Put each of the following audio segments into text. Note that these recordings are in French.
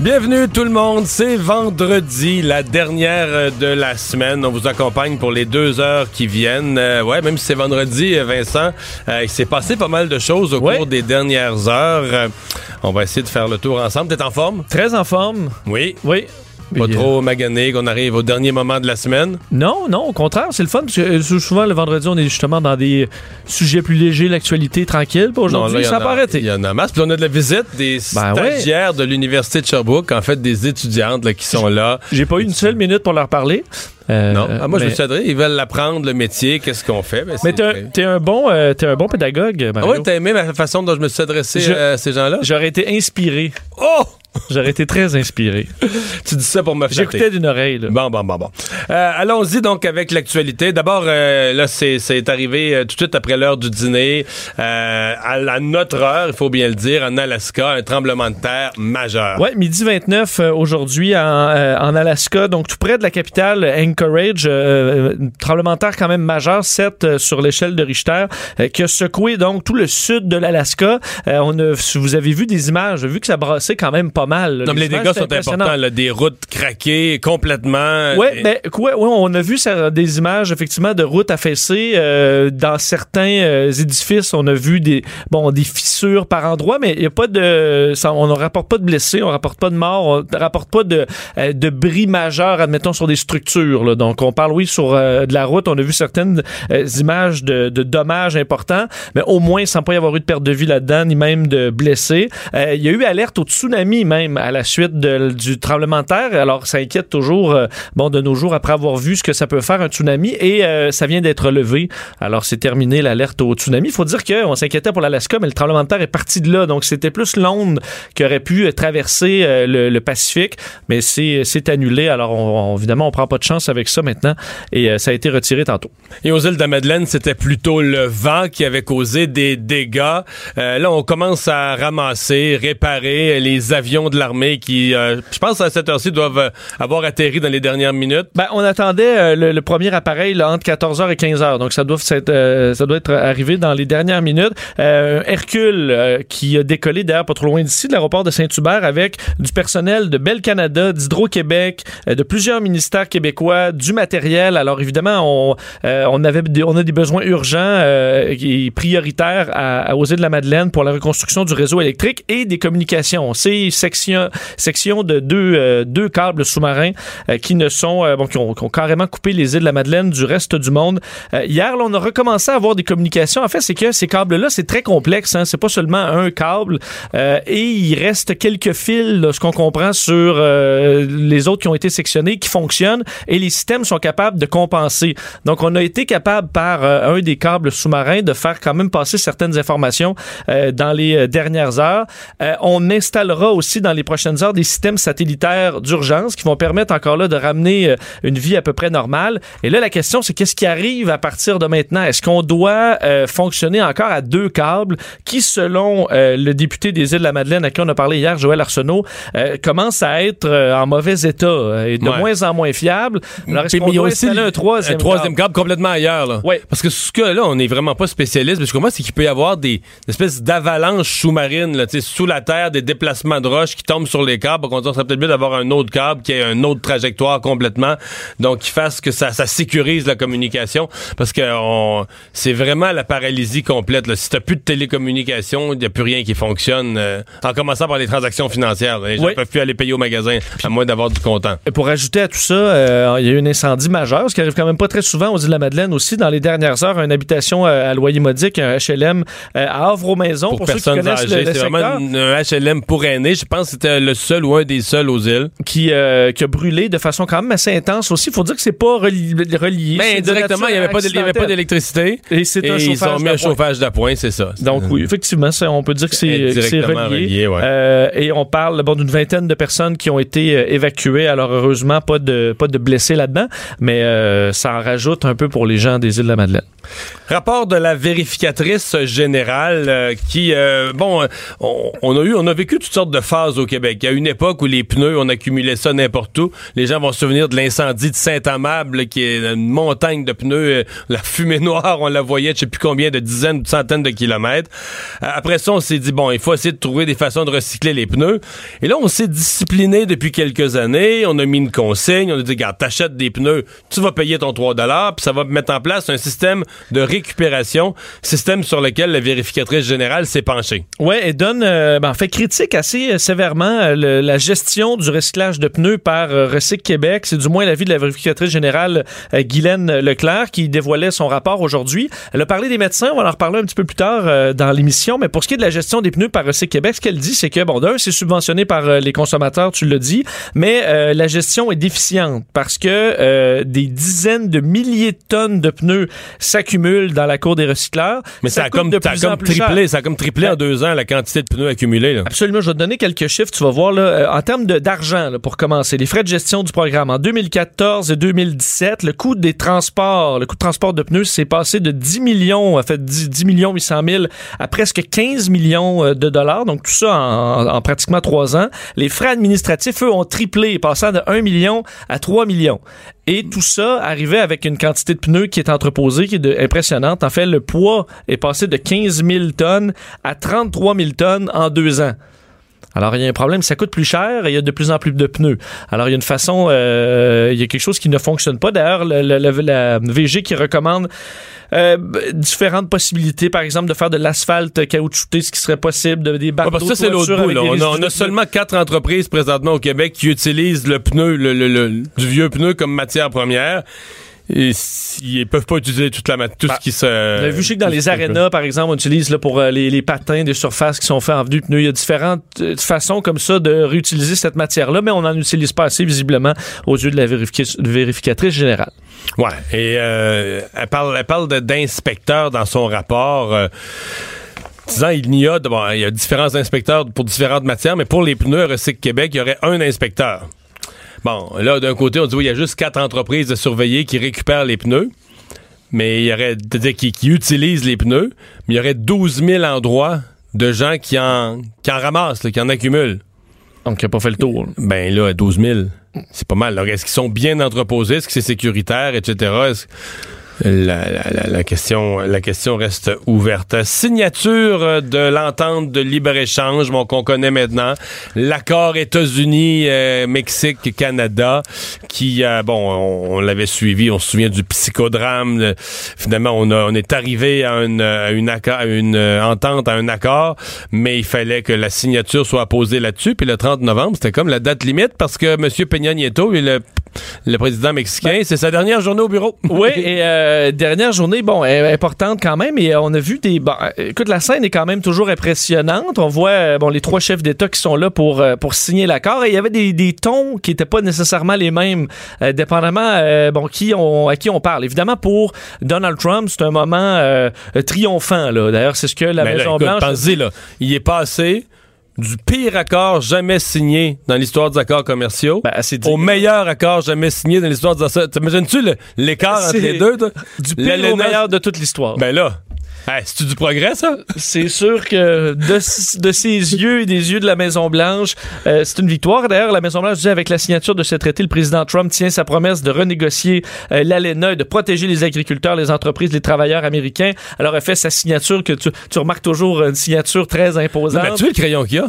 Bienvenue tout le monde, c'est vendredi, la dernière de la semaine. On vous accompagne pour les deux heures qui viennent. Euh, ouais, même si c'est vendredi, euh, Vincent, euh, il s'est passé pas mal de choses au Ouais. cours des dernières heures. Euh, on va essayer de faire le tour ensemble. T'es en forme? Très en forme. Oui. Oui. Pas trop magané, qu'on arrive au dernier moment de la semaine? Non, non, au contraire, c'est le fun parce que euh, souvent le vendredi, on est justement dans des sujets plus légers, l'actualité tranquille. Aujourd'hui, ça n'a pas a- arrêté. Il y en a masse. Puis on a de la visite des Ben ouais. stagiaires de l'Université de Sherbrooke, en fait, des étudiantes là, qui sont là. J'ai pas eu une seule minute pour leur parler. Euh, Non. Ah, moi, je me suis adressé, ils veulent apprendre le métier, qu'est-ce qu'on fait? Ben, Mais t'es un- bon, euh, t'es un bon pédagogue, Ah Mario. ouais, t'as aimé ma façon dont je me suis adressé Je- euh, à ces gens-là? J'aurais été inspiré. Oh! J'aurais été très inspiré. Tu dis ça pour me flatter. J'écoutais d'une oreille. Là. Bon, bon, bon, bon. Euh, Allons-y donc avec l'actualité. D'abord, euh, là, c'est arrivé euh, tout de suite après l'heure du dîner. Euh, à, la- notre heure, il faut bien le dire, en Alaska, un tremblement de terre majeur. Ouais, midi 29 euh, aujourd'hui en, en Alaska, donc tout près de la capitale Anchorage, un tremblement de terre quand même majeur, 7 euh, sur l'échelle de Richter, qui a secoué donc tout le sud de l'Alaska. On a, vous avez vu des images, vu que ça brassait quand même pas mal. là. Non, mais les dégâts sont importants. Là, des routes craquées complètement. Et- ben, ouais, ouais, on a vu ça, des images effectivement de routes affaissées euh, dans certains euh, édifices. On a vu des bon des fissures par endroits, mais il a pas de, ça, on ne rapporte pas de blessés, on rapporte pas de morts, on ne rapporte pas de euh, de bris majeurs, admettons sur des structures. là. Donc on parle oui sur de la route. On a vu certaines images de, de dommages importants, mais au moins sans pas y avoir eu de perte de vie là-dedans, ni même de blessés. Il y a eu alerte au tsunami même à la suite du tremblement de terre. Alors ça inquiète toujours, euh, bon, de nos jours après avoir vu ce que ça peut faire un tsunami et euh, ça vient d'être levé. Alors c'est terminé l'alerte au tsunami. Il faut dire qu'on s'inquiétait pour l'Alaska, mais le tremblement de terre est parti de là. Donc c'était plus l'onde qui aurait pu euh, traverser le, Pacifique, mais c'est annulé. Alors on, on- évidemment on prend pas de chance avec ça maintenant et ça a été retiré tantôt. Et aux îles de la Madeleine, c'était plutôt le vent qui avait causé des dégâts. Là, on commence à ramasser, réparer les avions de l'armée qui, euh, je pense, à cette heure-ci, doivent euh, avoir atterri dans les dernières minutes. Ben, on attendait euh, le, premier appareil entre 14h et 15h. Donc, ça doit, s'être, euh, ça doit être arrivé dans les dernières minutes. Hercule, qui a décollé d'ailleurs pas trop loin d'ici, de l'aéroport de Saint-Hubert, avec du personnel de Bell Canada, d'Hydro-Québec, de plusieurs ministères québécois, du matériel. Alors, évidemment, on, on, avait on a des besoins urgents et prioritaires à, à aux îles de la Madeleine pour la reconstruction du réseau électrique et des communications. Section, de deux, euh, deux câbles sous-marins euh, qui ne sont euh, bon, qui ont, carrément coupé les îles de la Madeleine du reste du monde. Hier, on a recommencé à avoir des communications. En fait, c'est que ces câbles-là, c'est très complexe. Hein? C'est pas seulement un câble. Et il reste quelques fils, ce qu'on comprend sur les autres qui ont été sectionnés, qui fonctionnent et les systèmes sont capables de compenser. Donc, on a été capable par un des câbles sous-marins de faire quand même passer certaines informations dans les dernières heures. On installera aussi dans les prochaines heures des systèmes satellitaires d'urgence qui vont permettre encore là de ramener euh, une vie à peu près normale. Et là, la question, c'est qu'est-ce qui arrive à partir de maintenant? Est-ce qu'on doit euh, fonctionner encore à deux câbles qui, selon euh, le député des Îles-de-la-Madeleine à qui on a parlé hier, Joël Arsenault, euh, commence à être en mauvais état et de Ouais. moins en moins fiable? Alors, est-ce qu'on doit aussi installer un troisième, un troisième câble? complètement ailleurs. Là. Ouais. Parce que ce que là, on n'est vraiment pas spécialiste. Mais ce que moi, c'est qu'il peut y avoir des une espèce d'avalanches sous-marines, sous la terre, des déplacements de roches qui tombe sur les câbles. On serait peut-être mieux d'avoir un autre câble qui ait une autre trajectoire complètement, donc qui fasse que ça, ça sécurise la communication, parce que c'est vraiment la paralysie complète. Là. Si t'as plus de télécommunication, il n'y a plus rien qui fonctionne. Euh, en commençant par les transactions financières, les gens ne peuvent plus aller payer au magasin à moins d'avoir du comptant. Et pour ajouter à tout ça, euh, il y a eu un incendie majeur, ce qui arrive quand même pas très souvent aux îles de la Madeleine aussi. Dans les dernières heures, une habitation euh, à loyer modique, un HLM à Havre-aux-Maisons. Pour, pour personnes âgées, c'est vraiment un HLM pour aînés. Je pense que c'était le seul ou un des seuls aux îles. Qui, qui a brûlé de façon quand même assez intense aussi. Il faut dire que c'est pas relié. relié Mais indirectement, il n'y avait pas d'électricité. Et c'est un chauffage ils ont mis un chauffage d'appoint, c'est ça. Donc oui, effectivement, on peut dire que c'est relié. euh, et on parle bon, d'une vingtaine de personnes qui ont été euh, évacuées. Alors heureusement, pas de, pas de blessés là-dedans, mais euh, ça en rajoute un peu pour les gens des îles de la Madeleine. Rapport de la vérificatrice générale euh, qui, euh, bon, on, a eu, on a vécu toutes sortes de phases au Québec. Il y a une époque où les pneus, on accumulait ça n'importe où. Les gens vont se souvenir de l'incendie de Saint-Amable, qui est une montagne de pneus. Euh, la fumée noire, on la voyait, je sais plus combien, de dizaines, de centaines de kilomètres. après ça, on s'est dit, bon, il faut essayer de trouver des façons de recycler les pneus. Et là, on s'est discipliné depuis quelques années. On a mis une consigne. On a dit, regarde, t'achètes des pneus, tu vas payer ton 3 puis ça va mettre en place un système de récupération, système sur lequel la vérificatrice générale s'est penchée. Oui, et donne, euh, ben, fait critique assez euh, sévèrement euh, la gestion du recyclage de pneus par Recyc Québec. C'est du moins l'avis de la vérificatrice générale Guylaine Leclerc qui dévoilait son rapport aujourd'hui. Elle a parlé des médecins, on va en reparler un petit peu plus tard dans l'émission, mais pour ce qui est de la gestion des pneus par Recyc Québec, ce qu'elle dit, c'est que, bon, d'un, c'est subventionné par les consommateurs, tu l'as dit, mais la gestion est déficiente parce que des dizaines de milliers de tonnes de pneus dans la cour des recycleurs. Mais ça, a comme, de plus comme triplé, ça a comme triplé en ben, deux ans la quantité de pneus accumulés. Absolument. Je vais te donner quelques chiffres. Tu vas voir là, euh, en termes d'argent pour commencer. Les frais de gestion du programme en 2014 et 2017, le coût des transports, le coût de transport de pneus s'est passé de 10 millions, en fait 10, millions 800 000 à presque 15 millions euh, de dollars. Donc tout ça en, en pratiquement trois ans. Les frais administratifs, eux, ont triplé, passant de 1 million à 3 millions. Et tout ça arrivait avec une quantité de pneus qui est entreposée, qui est impressionnante. En fait, le poids est passé de 15 000 tonnes à 33 000 tonnes en deux ans. Alors, il y a un problème, ça coûte plus cher et il y a de plus en plus de pneus. Alors, il y a une façon, euh, il y a quelque chose qui ne fonctionne pas. D'ailleurs, la VG qui recommande euh, différentes possibilités, par exemple, de faire de l'asphalte caoutchouté, ce qui serait possible, de, des barres ça, c'est l'autre bout. On, a, seulement quatre entreprises présentement au Québec qui utilisent le pneu, le, du vieux pneu comme matière première. Et ils peuvent pas utiliser toute la tout ce bah, qui se. Vous avez vu, que dans les arénas, par exemple, on utilise là, pour euh, les, patins des surfaces qui sont faits en de pneus. Il y a différentes euh, façons comme ça de réutiliser cette matière-là, mais on n'en utilise pas assez visiblement aux yeux de la vérificatrice générale. Ouais. Et euh, elle parle, elle parle d'inspecteurs dans son rapport. disant il y a, bon, il y a différents inspecteurs pour différentes matières, mais pour les pneus Recyc Québec, il y aurait un inspecteur. Bon, là, d'un côté, on dit oui, il y a juste quatre entreprises de surveiller qui récupèrent les pneus. Mais il y aurait, qui, qui utilisent les pneus, mais il y aurait 12 000 endroits de gens qui en, qui en ramassent, qui en accumulent. Donc, qui n'a pas fait le tour. Ben là, 12 000, c'est pas mal. Est-ce qu'ils sont bien entreposés? Est-ce que c'est sécuritaire, etc.? La, question, la question reste ouverte. Signature de l'entente de libre-échange qu'on connaît maintenant. L'accord États-Unis, euh, Mexique, Canada, qui, euh, bon, on, l'avait suivi, on se souvient du psychodrame. Finalement, on, on est arrivé à une, une, une entente, à un accord, mais il fallait que la signature soit posée là-dessus. Puis le 30 novembre, c'était comme la date limite parce que M. Peña Nieto, le, le président mexicain, ben c'est sa dernière journée au bureau. Oui, et euh, dernière journée, bon, importante quand même. Et on a vu des. Bon, écoute, la scène est quand même toujours impressionnante. On voit euh, bon les trois chefs d'État qui sont là pour euh, pour signer l'accord. Et il y avait des, des tons qui n'étaient pas nécessairement les mêmes, dépendamment bon qui on à qui on parle. Évidemment, pour Donald Trump, c'est un moment triomphant. Là, d'ailleurs, c'est ce que la Maison Blanche. Pensez, là, il est passé du pire accord jamais signé dans l'histoire des accords commerciaux ben, au meilleur accord jamais signé dans l'histoire des accords. T'imagines-tu l'écart entre les deux? Du pire au meilleur de toute l'histoire. Ben là, c'est-tu du progrès, ça? C'est sûr que de, de, ses yeux et des yeux de la Maison-Blanche, euh, c'est une victoire. D'ailleurs, la Maison-Blanche dit avec la signature de ce traité, le président Trump tient sa promesse de renégocier euh, l'ALENA et de protéger les agriculteurs, les entreprises, les travailleurs américains. Alors, elle fait sa signature que tu, tu remarques toujours une signature très imposante. Mais tu le crayon qu'il y a?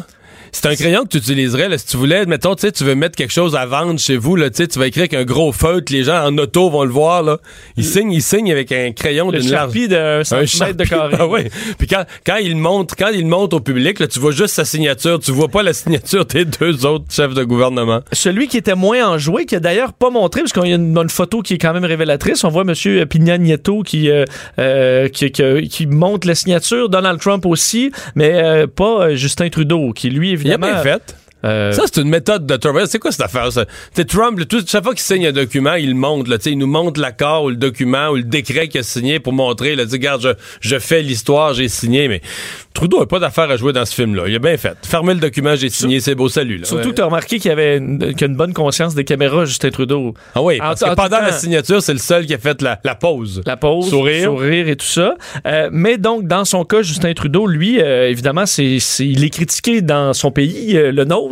C'est un crayon que tu utiliserais, là, si tu voulais, mettons, tu sais, tu veux mettre quelque chose à vendre chez vous, là, tu vas écrire avec un gros feutre, les gens en auto vont le voir, là. Ils signent, ils signent avec un crayon d'une large... De 1 Un de carré. Ah ouais. Puis quand, quand il montre, quand il montre au public, là, tu vois juste sa signature, tu vois pas la signature des deux autres chefs de gouvernement. Celui qui était moins enjoué, qui a d'ailleurs pas montré, parce y a une, une photo qui est quand même révélatrice. On voit M. Pignan Nieto qui, euh, euh, qui, qui, qui montre la signature, Donald Trump aussi, mais euh, pas euh, Justin Trudeau, qui lui, Il a bien fait. Euh, Ça, c'est une méthode de Trump. C'est quoi cette affaire, ça? Tu sais, Trump, tout- chaque fois qu'il signe un document, il le montre, là. Il nous montre l'accord ou le document ou le décret qu'il a signé pour montrer, là. Tu sais, regarde, je, je fais l'histoire, j'ai signé, mais Trudeau n'a pas d'affaire à jouer dans ce film-là. Il a bien fait. Fermez le document, j'ai signé, c'est beau, salut, là. Surtout Ouais. que tu as remarqué qu'il y avait une, a bonne conscience des caméras, Justin Trudeau. Ah oui, parce en que pendant la signature, c'est le seul qui a fait la, la pause. La pause, Sourire. et tout ça. Euh, mais donc, dans son cas, Justin Trudeau, lui, euh, évidemment, c'est, il est critiqué dans son pays, le nôtre,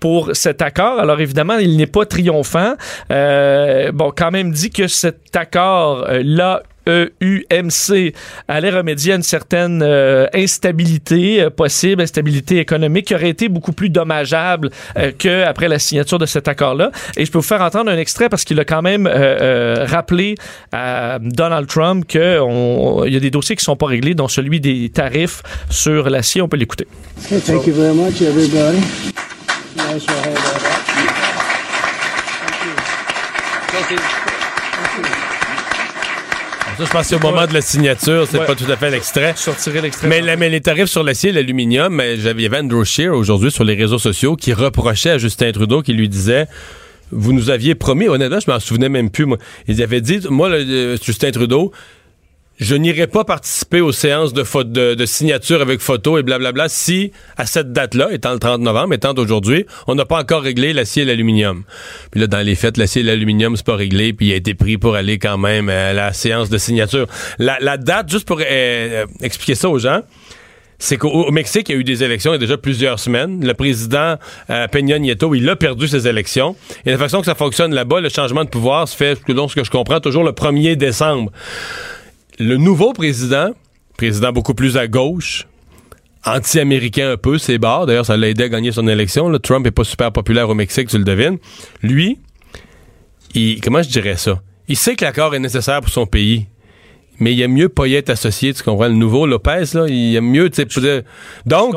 pour cet accord. Alors, évidemment, il n'est pas triomphant. Euh, bon, quand même dit que cet accord, euh, là, EUMC allait remédier à une certaine euh, instabilité euh, possible, instabilité économique qui aurait été beaucoup plus dommageable euh, qu'après la signature de cet accord-là. Et je peux vous faire entendre un extrait parce qu'il a quand même euh, rappelé à Donald Trump qu'il y a des dossiers qui sont pas réglés, dont celui des tarifs sur l'acier. On peut l'écouter. Okay, thank you very much, everybody. Nice that. Ça, je pense que c'est au moment de la signature, c'est Ouais. pas tout à fait l'extrait. Je sortirai l'extrait. Mais, la- mais les tarifs sur l'acier et l'aluminium, mais j'avais- Andrew Scheer aujourd'hui sur les réseaux sociaux qui reprochait à Justin Trudeau, qui lui disait Vous nous aviez promis, honnêtement, je m'en souvenais même plus, moi. Il avait dit Moi, le- Justin Trudeau, je n'irai pas participer aux séances de, de, de signature avec photo et blablabla si, à cette date-là, étant le 30 novembre, étant d'aujourd'hui, on n'a pas encore réglé l'acier et l'aluminium. Puis là, dans les faits, l'acier et l'aluminium, c'est pas réglé, puis il a été pris pour aller quand même à la séance de signature. La, la date, juste pour euh, euh, expliquer ça aux gens, c'est qu'au au Mexique, il y a eu des élections il y a déjà plusieurs semaines. Le président euh, Peña Nieto, il a perdu ses élections. Et la façon que ça fonctionne là-bas, le changement de pouvoir se fait, selon ce que je comprends, toujours le 1er décembre. Le nouveau président, président beaucoup plus à gauche, anti-américain un peu, c'est barre. D'ailleurs, ça l'a aidé à gagner son élection. là. Trump est pas super populaire au Mexique, tu le devines. Lui, il, comment je dirais ça? Il sait que l'accord est nécessaire pour son pays. Mais il aime mieux pas y être associé, tu comprends? Le nouveau Lopez, là, il aime mieux, tu sais, Donc,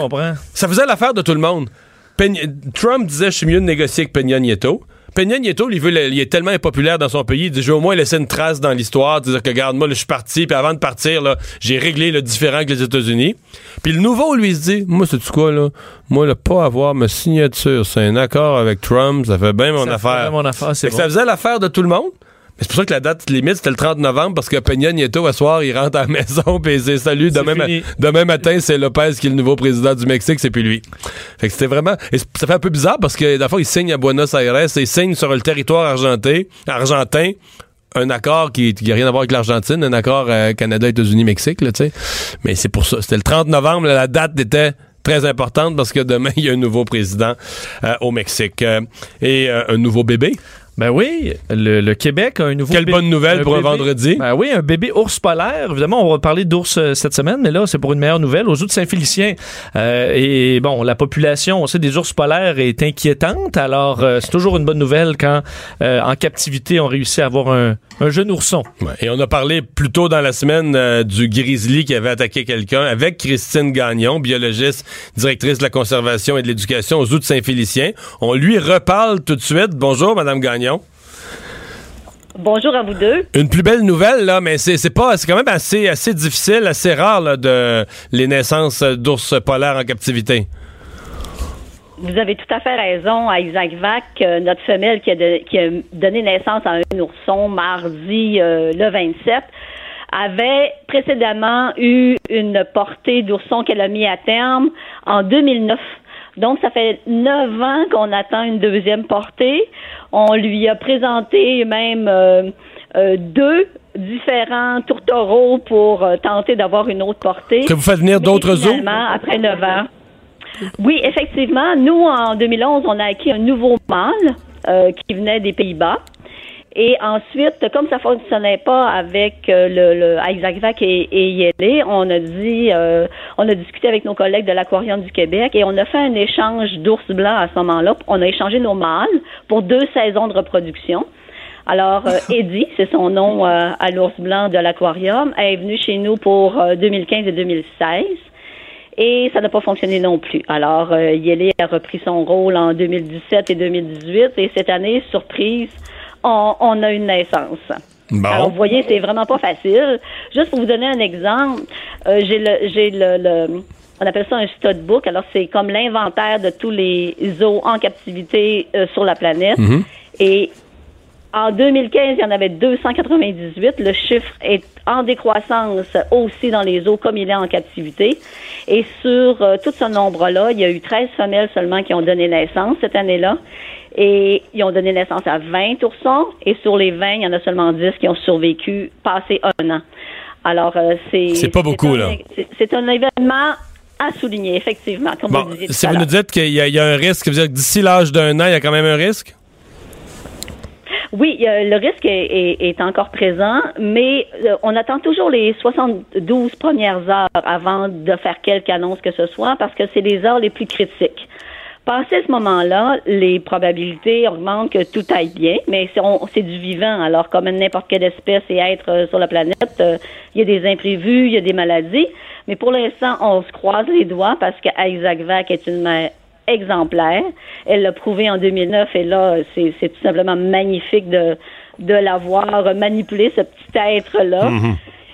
ça faisait l'affaire de tout le monde. Trump disait, je suis mieux de négocier avec Peña Nieto. Peña Nieto, lui, veut le- il est tellement impopulaire dans son pays, il dit, je au moins laisser une trace dans l'histoire, dire que, regarde, moi, là, je suis parti, puis avant de partir, là, j'ai réglé le différent avec les États-Unis. Puis le nouveau, lui, se dit, moi, c'est quoi, là? Moi, là, pas avoir ma signature, c'est un accord avec Trump, ça fait bien mon Ça affaire. fait mon affaire, c'est bon. Ça faisait l'affaire de tout le monde. C'est pour ça que la date limite, c'était le 30 novembre, parce que Peña Nieto, à soir, il rentre à la maison, puis c'est salut. Demain, ma- demain matin, c'est Lopez qui est le nouveau président du Mexique, c'est plus lui. Fait que c'était vraiment. et ça fait un peu bizarre parce que, d'abord, il signe à Buenos Aires, et il signe sur le territoire argentin, argentin un accord qui n'a rien à voir avec l'Argentine, un accord euh, Canada, États-Unis, Mexique, là, tu sais. Mais c'est pour ça. C'était le 30 novembre, là, la date était très importante parce que demain, il y a un nouveau président euh, au Mexique. Euh, et euh, un nouveau bébé. Ben oui, le, le Québec a un nouveau Quelle bonne nouvelle pour un vendredi. Ben oui, un bébé ours polaire. Évidemment, on va parler d'ours euh, cette semaine, mais là, c'est pour une meilleure nouvelle. Aux de Saint-Félicien. Euh, et bon, la population, on sait, des ours polaires est inquiétante. Alors, euh, c'est toujours une bonne nouvelle quand, euh, en captivité, on réussit à avoir un, un jeune ourson. Ouais. Et on a parlé plus tôt dans la semaine euh, du grizzly qui avait attaqué quelqu'un avec Christine Gagnon, biologiste, directrice de la conservation et de l'éducation aux zoo de Saint-Félicien. On lui reparle tout de suite. Bonjour, Madame Gagnon. Bonjour à vous deux. Une plus belle nouvelle, là, mais c'est c'est pas, c'est quand même assez, assez difficile, assez rare, là, de les naissances d'ours polaires en captivité. Vous avez tout à fait raison, à Isaac Vac, euh, notre femelle qui a, de- qui a donné naissance à un ourson mardi euh, le 27 avait précédemment eu une portée d'ourson qu'elle a mis à terme en 2009. Donc, ça fait neuf ans qu'on attend une deuxième portée. On lui a présenté même euh, euh, deux différents tourtereaux pour euh, tenter d'avoir une autre portée. Que vous faites venir d'autres zoos? après 9 ans. Oui, effectivement. Nous, en 2011, on a acquis un nouveau mâle euh, qui venait des Pays-Bas. Et ensuite, comme ça fonctionnait pas avec euh, le, le Isaac Vac et, et Yélé, on a dit, euh, on a discuté avec nos collègues de l'Aquarium du Québec et on a fait un échange d'ours blancs à ce moment-là. On a échangé nos mâles pour deux saisons de reproduction. Alors, euh, Eddie, c'est son nom euh, à l'ours blanc de l'Aquarium, est venu chez nous pour euh, 2015 et 2016 et ça n'a pas fonctionné non plus. Alors, euh, Yélé a repris son rôle en 2017 et 2018 et cette année, surprise, on, on a une naissance. Bon. Alors, vous voyez, c'est vraiment pas facile. Juste pour vous donner un exemple, euh, j'ai le, j'ai le, le- on appelle ça un stud book. Alors, c'est comme l'inventaire de tous les zoos en captivité euh, sur la planète. Et en 2015, il y en avait 298. Le chiffre est en décroissance aussi dans les eaux comme il est en captivité. Et sur euh, tout ce nombre-là, il y a eu 13 femelles seulement qui ont donné naissance cette année-là. Et ils ont donné naissance à 20 oursons. Et sur les 20, il y en a seulement 10 qui ont survécu passé un an. Alors, euh, c'est... C'est pas beaucoup, un- là. c'est- un événement à souligner, effectivement, comme Bon, vous le disiez tout si à vous nous dites qu'il y, a- il y a un risque, veut dire que d'ici l'âge d'un an, il y a quand même un risque? Oui, euh, le risque est, est- est encore présent, mais euh, on attend toujours les 72 premières heures avant de faire quelque annonce que ce soit parce que c'est les heures les plus critiques. Passé ce moment-là, les probabilités augmentent que tout aille bien, mais c'est du vivant. Alors, comme n'importe quelle espèce et être euh, sur la planète, euh, il y a des imprévus, il y a des maladies. Mais pour l'instant, on se croise les doigts parce que Isaac Vac est une exemplaire. Elle l'a prouvé en 2009 et là, c'est c'est tout simplement magnifique de, de l'avoir manipulé, ce petit être-là.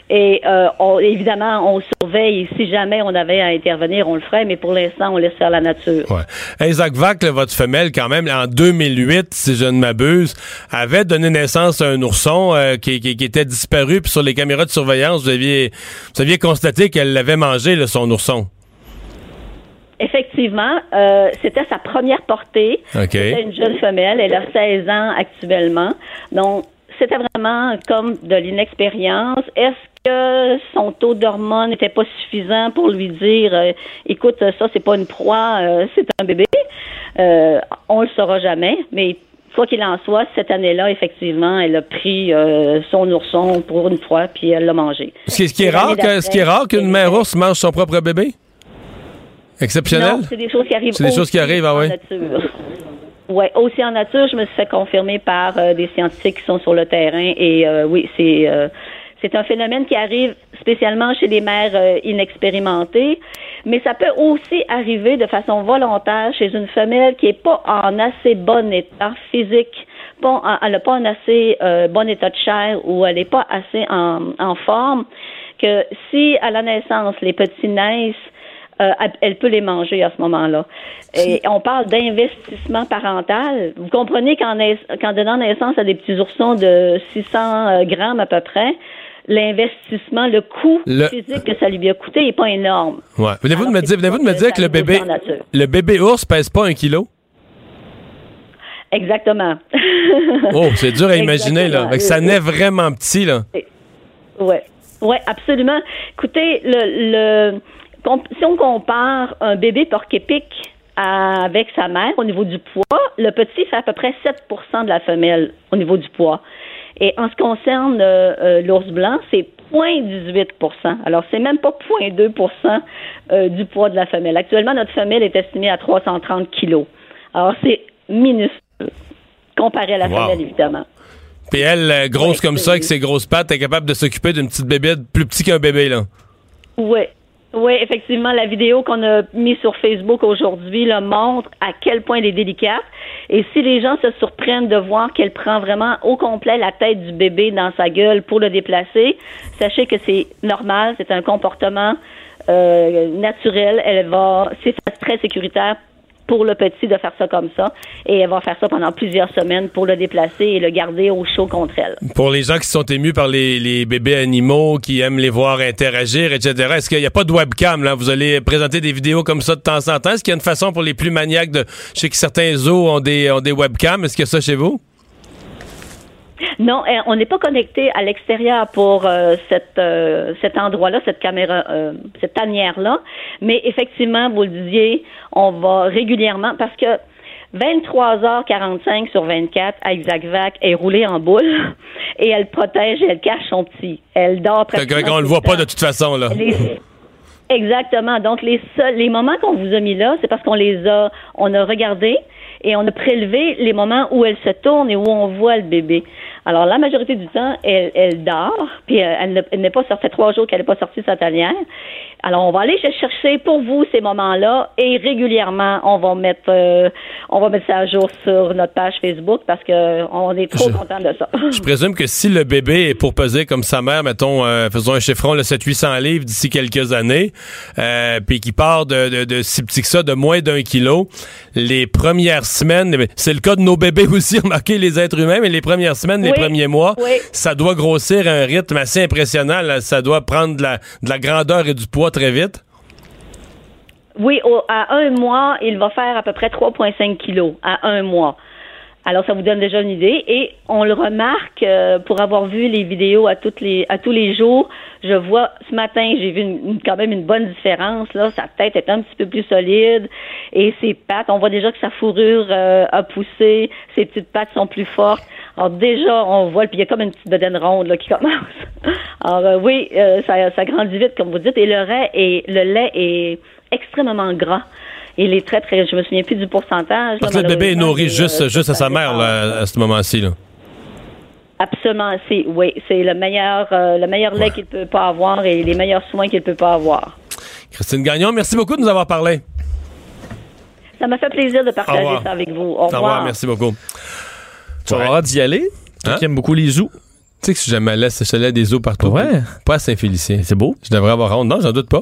Et euh, on- évidemment, on surveille. Et si jamais on avait à intervenir, on le ferait, mais pour l'instant, on laisse faire la nature. Ouais. Isaac Vac, là, votre femelle, quand même, en 2008, si je ne m'abuse, avait donné naissance à un ourson euh, qui, qui- qui était disparu. Puis sur les caméras de surveillance, vous aviez, vous aviez constaté qu'elle l'avait mangé, là, son ourson. Effectivement, euh, c'était sa première portée. OK. C'était une jeune femelle. Elle a 16 ans actuellement. Donc, c'était vraiment comme de l'inexpérience. Est-ce que son taux d'hormones n'était pas suffisant pour lui dire, euh, écoute, ça, c'est pas une proie, euh, c'est un bébé? On le saura jamais, mais quoi qu'il en soit, cette année-là, effectivement, elle a pris euh, son ourson pour une fois, puis elle l'a mangé. Ce qui, ce qui est rare, que- ce qui est rare qu'une mère ours mange son propre bébé? Exceptionnel? C'est des choses qui arrivent. C'est des choses qui aussi arrivent, ah en ouais. nature. Ouais, aussi en nature, je me suis fait confirmer par euh, des scientifiques qui sont sur le terrain et euh, oui, c'est euh, c'est un phénomène qui arrive spécialement chez les mères inexpérimentées, mais ça peut aussi arriver de façon volontaire chez une femelle qui est pas en assez bon état physique, en- elle n'a pas un assez bon état de chair ou elle n'est pas assez en, en forme, que si à la naissance les petits naissent euh, elle- peut les manger à ce moment-là. Et on parle d'investissement parental. Vous comprenez qu'en donnant naissance à des petits oursons de 600 euh, grammes à peu près, l'investissement, le coût Le- physique que ça lui a coûté n'est pas énorme. Ouais. Venez-vous de me dire, venez-vous de me dire que le bébé, le bébé ours pèse pas un kilo? Exactement. Oh, c'est dur à imaginer, là. Exactement. Fait que ça naît vraiment petit, là. Oui, ouais, absolument. Écoutez, le, le, si on compare un bébé porc-épic avec sa mère au niveau du poids, le petit fait à peu près 7% de la femelle au niveau du poids. Et en ce qui concerne euh, euh, l'ours blanc, c'est 0,18% Alors, c'est même pas 0,2% euh, du poids de la femelle. Actuellement, notre femelle est estimée à 330 kilos. Alors, c'est minuscule comparé à la Wow. femelle, évidemment. Puis elle, euh, grosse Ouais, comme ça, avec ses grosses pattes, est capable de s'occuper d'une petite bébé plus petit qu'un bébé, là. Oui. Oui, effectivement, la vidéo qu'on a mise sur Facebook aujourd'hui là, montre à quel point elle est délicate. Et si les gens se surprennent de voir qu'elle prend vraiment au complet la tête du bébé dans sa gueule pour le déplacer, sachez que c'est normal, c'est un comportement euh, naturel. Elle va, c'est très sécuritaire pour le petit de faire ça comme ça. Et elle va faire ça pendant plusieurs semaines pour le déplacer et le garder au chaud contre elle. Pour les gens qui sont émus par les, les bébés animaux, qui aiment les voir interagir, etc., est-ce qu'il n'y a pas de webcam, là? Vous allez présenter des vidéos comme ça de temps en temps? Est-ce qu'il y a une façon pour les plus maniaques de... Je sais que certains zoos ont des, ont des webcams? Est-ce qu'il y a ça chez vous? Non, on n'est pas connecté à l'extérieur pour euh, cette, euh, cet endroit-là, cette caméra, euh, cette tanière-là. Mais effectivement, vous le disiez, on va régulièrement parce que 23h45 sur 24, Isaac Vac est roulée en boule et elle protège et elle cache son petit. Elle dort Fait presque. que- qu'on le voit pas de toute façon, là. Les- Exactement. Donc les seuls, les moments qu'on vous a mis là, c'est parce qu'on les a, on a regardé et on a prélevé les moments où elle se tourne et où on voit le bébé. Alors la majorité du temps, elle, elle dort, puis euh, elle, ne- elle n'est pas sortie. Ça fait trois jours qu'elle n'est pas sortie de sa tanière. Alors on va aller chercher pour vous ces moments-là et régulièrement on va mettre, euh, on va mettre ça à jour sur notre page Facebook parce que on est trop content de ça. Je présume que si le bébé est pour peser comme sa mère, mettons, euh, faisons un chiffron, le 700-800 livres d'ici quelques années, euh, puis qui part de, de, de si petit que ça, de moins d'un kilo, les premières semaines, c'est le cas de nos bébés aussi, remarquez les êtres humains, mais les premières semaines, les premiers mois, oui. ça doit grossir à un rythme assez impressionnant. là. ça doit prendre de la, de la grandeur et du poids très vite. Oui, au- à un mois, il va faire à peu près 3,5 kilos à un mois. Alors, ça vous donne déjà une idée. Et on le remarque euh, pour avoir vu les vidéos à toutes les à tous les jours. Je vois ce matin, j'ai vu une- quand même une bonne différence. Là, sa tête est un petit peu plus solide et ses pattes, on voit déjà que sa fourrure euh, a poussé, ses petites pattes sont plus fortes. Alors déjà, on voit, puis il y a comme une petite bedaine ronde là, qui commence. Alors euh, oui, euh, ça, ça grandit vite, comme vous dites, et le lait est, le lait est extrêmement gras. Il est très, très, je me souviens plus du pourcentage. Parce là, que le bébé est nourri juste, euh, juste à sa mère là, à ce moment-ci. là. Absolument, c'est, oui, c'est le meilleur, euh, le meilleur lait qu'il peut pas avoir et les meilleurs soins qu'il peut pas avoir. Christine Gagnon, merci beaucoup de nous avoir parlé. Ça m'a fait plaisir de Au partager ça avec vous. Au Au revoir, revoir. merci beaucoup. Tu vas Ouais. avoir hâte d'y aller. Toi Hein? qui aimes beaucoup les zoos. Tu sais que si jamais à l'Est, je des eaux partout. Ouais. Pas à Saint-Félicien. C'est beau. Je devrais avoir honte. Non, j'en doute pas.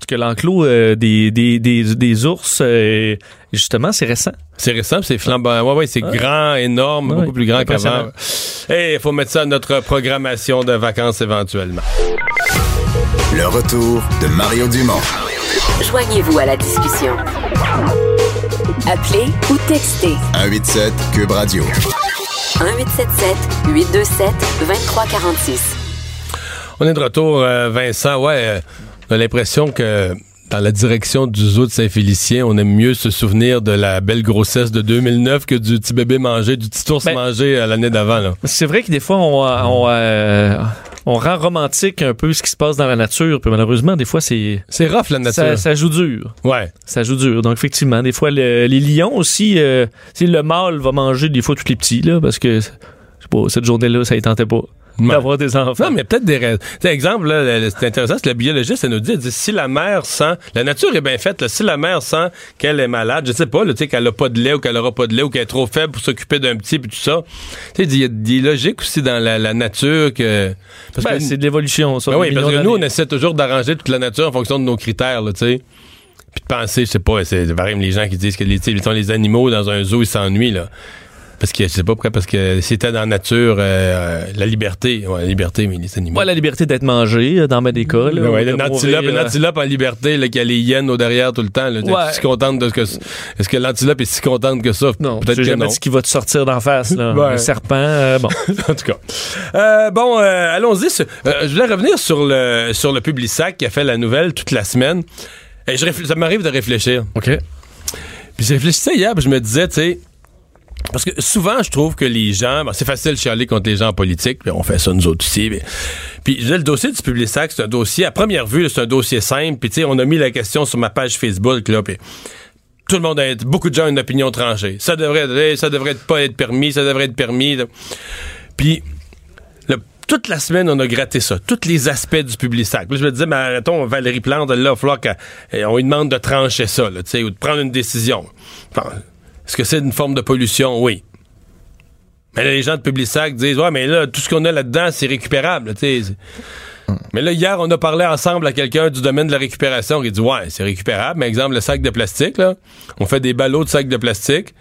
Parce que l'enclos euh, des, des, des, des ours, euh, justement, c'est récent. C'est récent, puis c'est flambant. Ouais, ouais, c'est grand, énorme, Ouais, beaucoup plus grand qu'avant. Et il faut mettre ça à notre programmation de vacances éventuellement. Le retour de Mario Dumont. Joignez-vous à la discussion. Appelez ou textez 187 Cube Radio. 1877 827 2346. On est de retour, euh, Vincent. Ouais, euh, on a l'impression que dans la direction du zoo de Saint-Félicien, on aime mieux se souvenir de la belle grossesse de 2009 que du petit bébé mangé, du petit ours Ben- mangé à l'année d'avant. C'est vrai que des fois, on, on, euh, on rend romantique un peu ce qui se passe dans la nature. Puis malheureusement, des fois, c'est C'est rough, la nature. ça, ça joue dur. Ouais. Ça joue dur. Donc, effectivement, des fois, le- les lions aussi, euh, le mâle va manger des fois tous les petits, là, parce que, je sais pas, cette journée-là, ça ne tentait pas. D'avoir des enfants. Non, mais peut-être des raisons. Exemple, là, c'est intéressant, c'est la biologiste, elle nous dit, elle dit, si la mère sent, la nature est bien faite, là, si la mère sent qu'elle est malade, je sais pas, tu sais, qu'elle a pas de lait ou qu'elle aura pas de lait ou qu'elle est trop faible pour s'occuper d'un petit puis tout ça. Tu sais, il y a des logiques aussi dans la, la nature que, parce Ben, que, c'est de l'évolution, ça. Ben oui, parce que nous, on essaie toujours d'arranger toute la nature en fonction de nos critères, tu sais. Puis de penser, je sais pas, c'est pareil, les gens qui disent que les, les animaux dans un zoo, ils s'ennuient, là. Parce que, je sais pas pourquoi, parce que c'était dans la nature, euh, euh, la liberté, ouais, la liberté, mais les animaux. Moi, la liberté d'être mangé, euh, dans ben des cas. là, Ouais, de le mourir, antilope, le euh, antilope en liberté, là, qui a les hyènes au derrière tout le temps. Là, Ouais. T'es si contente de ce que. Est-ce que l'antilope est si contente que ça? Non, peut-être j'ai que jamais non. dit qu'il va te sortir d'en face. Là. Ouais. Un serpent, euh, bon. en tout cas. Euh, bon, euh, allons-y. je voulais revenir sur le sur le Publisac qui a fait la nouvelle toute la semaine. Et je ça m'arrive de réfléchir. OK. Puis je réfléchissais hier, puis je me disais, tu sais, parce que souvent, je trouve que les gens, ben, c'est facile de chialer contre les gens en politique, puis on fait ça nous autres aussi. mais- Puis disais, le dossier du Publisac, c'est un dossier, à première vue, là, c'est un dossier simple. Puis tu sais, on a mis la question sur ma page Facebook, là, puis tout le monde a, beaucoup de gens ont une opinion tranchée. Ça devrait, être- ça devrait pas être permis, ça devrait être permis. là. Puis le- toute la semaine, on a gratté ça, tous les aspects du Publisac. Là, je me disais, mais arrêtons, Valérie Plante, là, il va qu'on lui demande de trancher ça, là, tu sais, ou de prendre une décision. Est-ce que c'est une forme de pollution? Oui. Mais là, les gens de Publisac disent, ouais, mais là, tout ce qu'on a là-dedans, c'est récupérable, c'est- Mais là, hier, on a parlé ensemble à quelqu'un du domaine de la récupération qui dit, ouais, c'est récupérable. Mais exemple, le sac de plastique, là, on fait des ballots de sacs de plastique.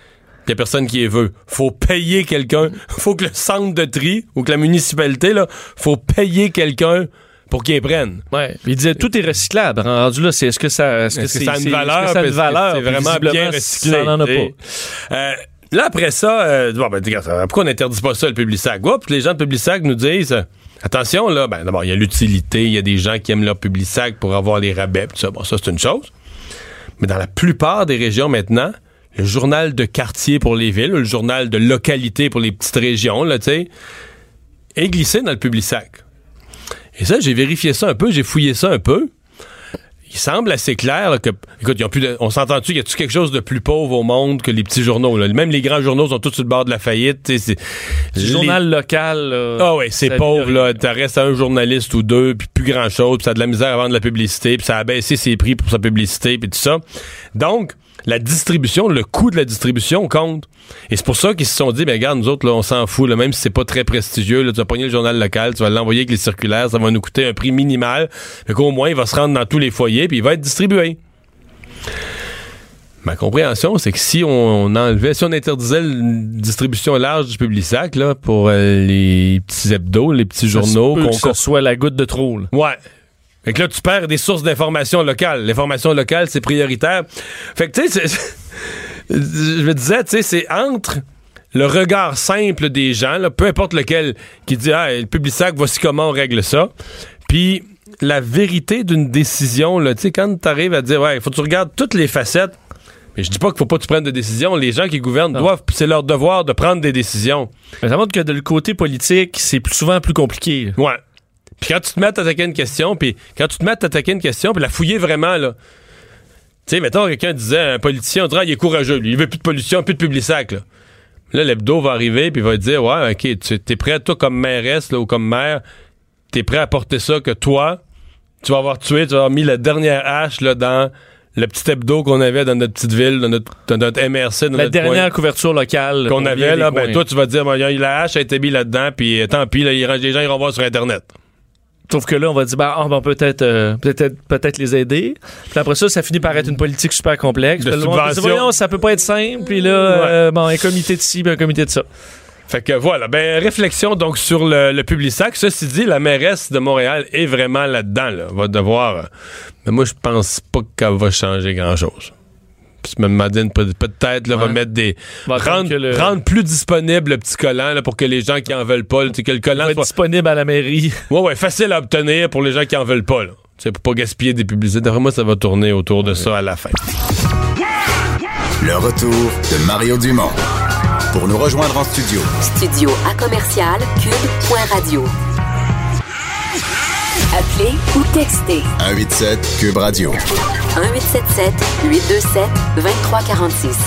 Il y a personne qui les veut. Faut payer quelqu'un. Faut que le centre de tri ou que la municipalité, là, faut payer quelqu'un pour qu'il les prenne. Ouais. Puis il disait tout est recyclable. Rendu là, c'est est-ce que ça, est-ce que Est-ce que ça a une valeur? est-ce que ça a une valeur? C'est vraiment bien recyclé. Ça n'en a pas. Euh, là, après ça, euh, bon, ben, pourquoi on n'interdit pas ça, le Publisac? Ouais, puis les gens de Publisac nous disent, euh, attention, là, ben, d'abord, il y a l'utilité, il y a des gens qui aiment leur Publisac pour avoir les rabais, pis tout ça. Bon, ça, c'est une chose. Mais dans la plupart des régions maintenant, le journal de quartier pour les villes, le journal de localité pour les petites régions, là, tu sais, est glissé dans le public sac. Et ça, j'ai vérifié ça un peu, j'ai fouillé ça un peu il semble assez clair que, écoute, plus on s'entend-tu, y a-tu quelque chose de plus pauvre au monde que les petits journaux? Même les grands journaux sont tous sur le bord de la faillite. C'est, le journal local. ah ouais, c'est pauvre. Là, t'as resté un journaliste ou deux, puis plus grand-chose, puis ça a de la misère à vendre de la publicité, puis ça a baissé ses prix pour sa publicité, puis tout ça. Donc, la distribution, le coût de la distribution compte. Et c'est pour ça qu'ils se sont dit, ben regarde, nous autres, là, on s'en fout, là, même si c'est pas très prestigieux, là, tu vas pogner le journal local, tu vas l'envoyer avec les circulaires, ça va nous coûter un prix minimal, mais qu'au moins, il va se rendre dans tous les foyers, puis il va être distribué. Ma compréhension, c'est que si on, enlevait, si on interdisait une distribution large du public sac, là, pour euh, les petits hebdos, les petits journaux, qu'on soit la goutte de trop, Ouais, fait que là, tu perds des sources d'information locales. L'information locale, c'est prioritaire. Fait que, tu sais, je me disais, tu sais, c'est entre le regard simple des gens, peu importe lequel, qui dit, ah, le public sac, voici comment on règle ça. Puis, la vérité d'une décision, tu sais, quand tu arrives à dire, ouais, il faut que tu regardes toutes les facettes. Mais je dis pas qu'il faut pas que tu prennes de décisions. Les gens qui gouvernent doivent, c'est leur devoir de prendre des décisions. Mais ça montre que de le côté politique, c'est souvent plus compliqué. Ouais. Puis quand tu te mets à t'attaquer une question, puis quand tu te mets à t'attaquer une question, puis la fouiller vraiment, là. Tu sais, mettons, quelqu'un disait, un politicien, on dirait, il est courageux, lui. Il veut plus de pollution, plus de public sac, là. Là, l'hebdo va arriver, puis va te dire, ouais, OK, tu es prêt, toi, comme mairesse, là, ou comme maire, t'es prêt à porter ça que toi, tu vas avoir tué, tu vas avoir mis la dernière hache, là, dans le petit hebdo qu'on avait dans notre petite ville, dans notre, MRC. Dans la dernière couverture locale qu'on avait, là, ben, toi, tu vas dire, la hache a été mise là-dedans, puis tant pis, là, les gens iront voir sur Internet. Sauf que là, on va dire, bah, on va peut-être euh, peut-être peut-être les aider. Puis après ça, ça finit par être une politique super complexe. De subvention. ça peut pas être simple. Puis là, euh, bon, un comité de ci, un comité de ça. Fait que voilà, ben réflexion donc sur le, le public sac. Ceci dit, la mairesse de Montréal est vraiment là-dedans. Là. Va devoir. Euh, mais moi, je pense pas qu'elle va changer grand-chose. Mme Madeleine peut-être là, va mettre des rendre, plus disponible le petit collant là, pour que les gens qui en veulent pas que le collant soit disponible à la mairie. Ouais ouais, facile à obtenir pour les gens qui en veulent pas là. C'est pour pas gaspiller des publicités. D'après moi, ça va tourner autour de ça à la fin. Le retour de Mario Dumont. Pour nous rejoindre en studio. Studio à commercial cube.radio. Appelez ou textez. 187 Cube Radio. 1877 827 2346.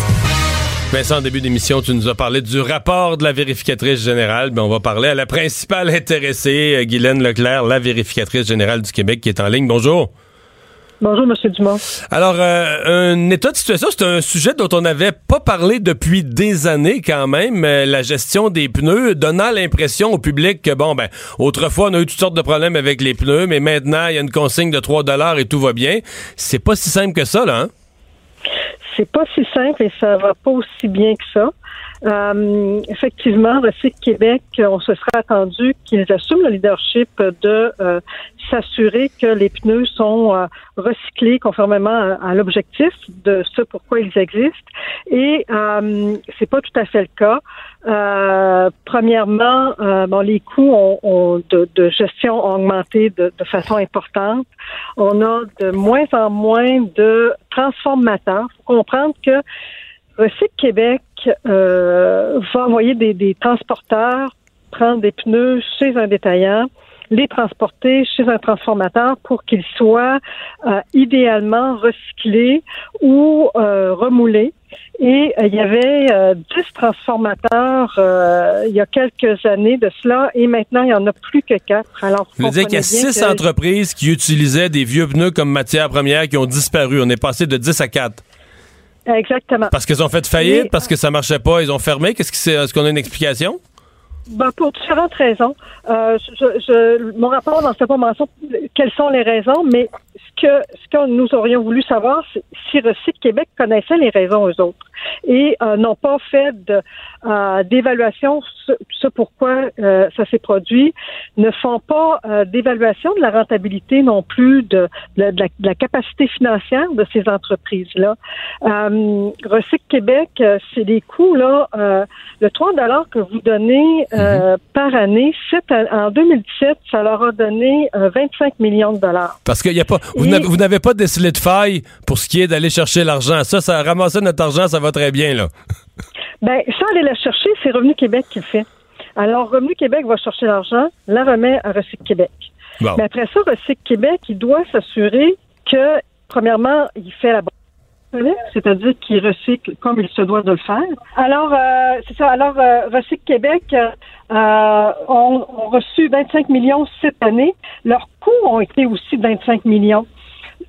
Vincent, en début d'émission, tu nous as parlé du rapport de la vérificatrice générale. Ben, on va parler à la principale intéressée, euh, Guylaine Leclerc, la vérificatrice générale du Québec, qui est en ligne. Bonjour. Bonjour, M. Dumont. Alors, euh, un état de situation, c'est un sujet dont on n'avait pas parlé depuis des années quand même, euh, la gestion des pneus, donnant l'impression au public que, bon, ben, autrefois, on a eu toutes sortes de problèmes avec les pneus, mais maintenant, il y a une consigne de 3 dollars et tout va bien. C'est pas si simple que ça, là, hein? C'est pas si simple et ça va pas aussi bien que ça. Euh, effectivement, Recycle Québec, on se serait attendu qu'ils assument le leadership de euh, s'assurer que les pneus sont euh, recyclés conformément à, l'objectif de ce pourquoi ils existent. Et euh, c'est pas tout à fait le cas. Euh, premièrement, bon, les coûts ont, de, gestion ont augmenté de, de, façon importante. On a de moins en moins de transformateurs. Il faut comprendre que Recycle Québec euh, va envoyer des, transporteurs prendre des pneus chez un détaillant, les transporter chez un transformateur pour qu'ils soient euh, idéalement recyclés ou euh, remoulés. Et il y avait 10 transformateurs il y a quelques années de cela, et maintenant il n'y en a plus que 4. Alors, vous dire qu'il y a 6 entreprises qui utilisaient des vieux pneus comme matière première qui ont disparu. On est passé de 10 à 4. Exactement. Parce qu'ils ont fait faillite, parce que ça marchait pas, ils ont fermé. Qu'est-ce que est-ce qu'on a une explication? Ben, pour différentes raisons. Euh, je, mon rapport n'en fait pas mention quelles sont les raisons, mais ce que, ce que nous aurions voulu savoir, c'est si Recycle Québec connaissait les raisons aux autres et euh, n'ont pas fait euh, d'évaluation ce, pourquoi euh, ça s'est produit, ne font pas d'évaluation de la rentabilité non plus de, de, la, capacité financière de ces entreprises-là. Recycle Québec, c'est des coûts, là, le 3 que vous donnez mhm. par année, en 2017, ça leur a donné 25 millions de dollars. Parce qu'il n'y a pas, vous n'avez pas décelé de faille pour ce qui est d'aller chercher l'argent. Ça, ça ramasser notre argent, ça va très bien, là. Ben, ça, aller la chercher, c'est Revenu Québec qui le fait. Alors, Revenu Québec va chercher l'argent, la remet à Recycle Québec. Bon. Mais après ça, Recycle Québec, il doit s'assurer que, premièrement, il fait la bonne c'est-à-dire qu'il recycle comme il se doit de le faire. Alors, euh, c'est ça. Alors, euh, Recycle Québec euh, ont, ont reçu 25 millions cette année. Leurs coûts ont été aussi de 25 millions.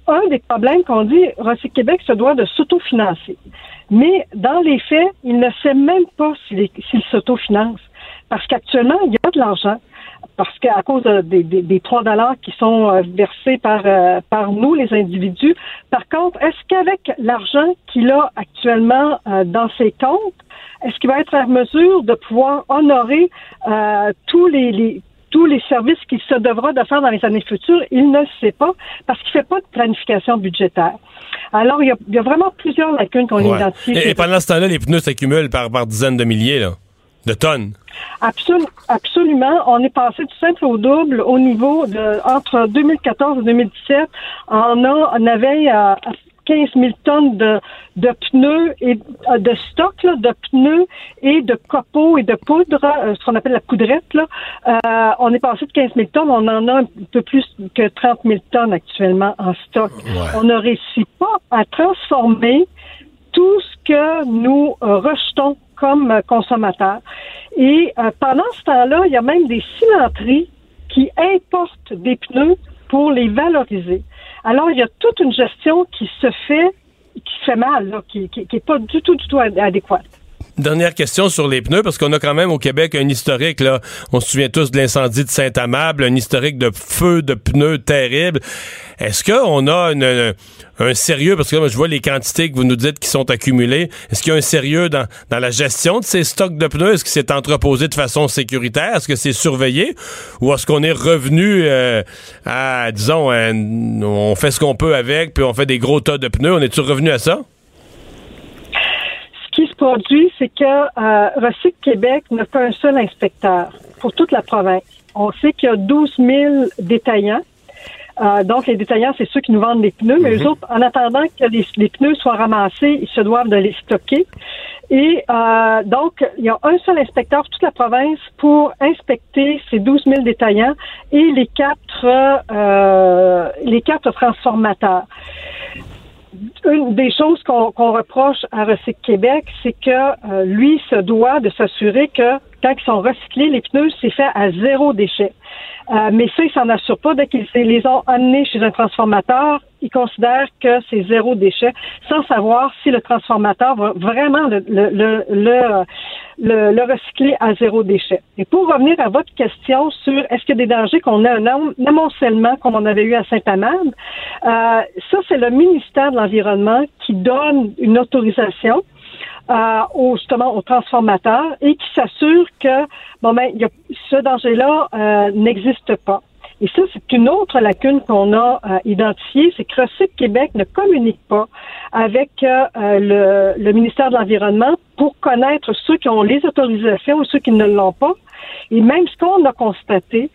Un des problèmes qu'on dit, Recycle Québec se doit de s'autofinancer. Mais dans les faits, il ne sait même pas s'il s'autofinance. Parce qu'actuellement, il y a de l'argent. Parce qu'à cause de- des, des, des 3 dollars qui sont euh, versés par, euh, par nous, les individus. Par contre, est-ce qu'avec l'argent qu'il a actuellement euh, dans ses comptes, est-ce qu'il va être en mesure de pouvoir honorer tous les tous les services qu'il se devra de faire dans les années futures, il ne le sait pas parce qu'il fait pas de planification budgétaire. Alors, il y a, il y a vraiment plusieurs lacunes qu'on Ouais. identifie. Et, et pendant ce temps-là, les pneus s'accumulent par, par dizaines de milliers, là, de tonnes. Absol- absolument. On est passé du simple au double au niveau de entre 2014 et 2017. On a on avait euh, 15 000 tonnes de, de pneus et euh, de stock là, de pneus et de copeaux et de poudre, euh, ce qu'on appelle la poudrette. Là. Euh, on est passé de 15 000 tonnes, on en a un peu plus que 30 000 tonnes actuellement en stock. On ne réussit pas à transformer tout ce que nous rejetons comme consommateurs. Et euh, pendant ce temps-là, il y a même des cimenteries qui importent des pneus pour les valoriser. Alors, il y a toute une gestion qui se fait, qui fait mal, qui n'est qui, est pas du tout, du tout ad- adéquate. Dernière question sur les pneus, parce qu'on a quand même au Québec un historique, là. On se souvient tous de l'incendie de Saint-Amable, un historique de feu de pneus terrible. Est-ce qu'on a un sérieux, parce que là, je vois les quantités que vous nous dites qui sont accumulées. Est-ce qu'il y a un sérieux dans, la gestion de ces stocks de pneus? Est-ce que c'est entreposé de façon sécuritaire? Est-ce que c'est surveillé? Ou est-ce qu'on est revenu euh, à, disons, un- on fait ce qu'on peut avec, puis on fait des gros tas de pneus? On est-tu revenu à ça? Ce qui se produit, c'est que euh, Recycle Québec n'a pas un seul inspecteur pour toute la province. On sait qu'il y a 12 000 détaillants. Euh, donc, les détaillants, c'est ceux qui nous vendent les pneus, mais eux autres, en attendant que les, les pneus soient ramassés, ils se doivent de les stocker. Et euh, donc, il y a un seul inspecteur pour toute la province pour inspecter ces 12 000 détaillants et les quatre, euh, les quatre transformateurs une des choses qu'on reproche à Recycle Québec, c'est que euh, lui se doit de s'assurer que quand ils sont recyclés, les pneus, c'est fait à zéro déchet. Euh, mais ça, ils s'en assurent pas. Dès qu'ils les ont amenés chez un transformateur, ils considèrent que c'est zéro déchet, sans savoir si le transformateur va vraiment le, le, le, le, le- le recycler à zéro déchet. Et pour revenir à votre question sur est-ce qu'il y a des dangers qu'on a un amoncellement comme on avait eu à Saint-Amand, euh, ça, c'est le ministère de l'Environnement qui donne une autorisation euh, au, justement aux transformateurs et qui s'assure que bon ben y a, ce danger-là euh, n'existe pas. Et ça, c'est une autre lacune qu'on a euh, identifiée, c'est que Recycle Québec ne communique pas avec euh, le, le ministère de l'Environnement pour connaître ceux qui ont les autorisations ou ceux qui ne l'ont pas. Et même ce qu'on a constaté,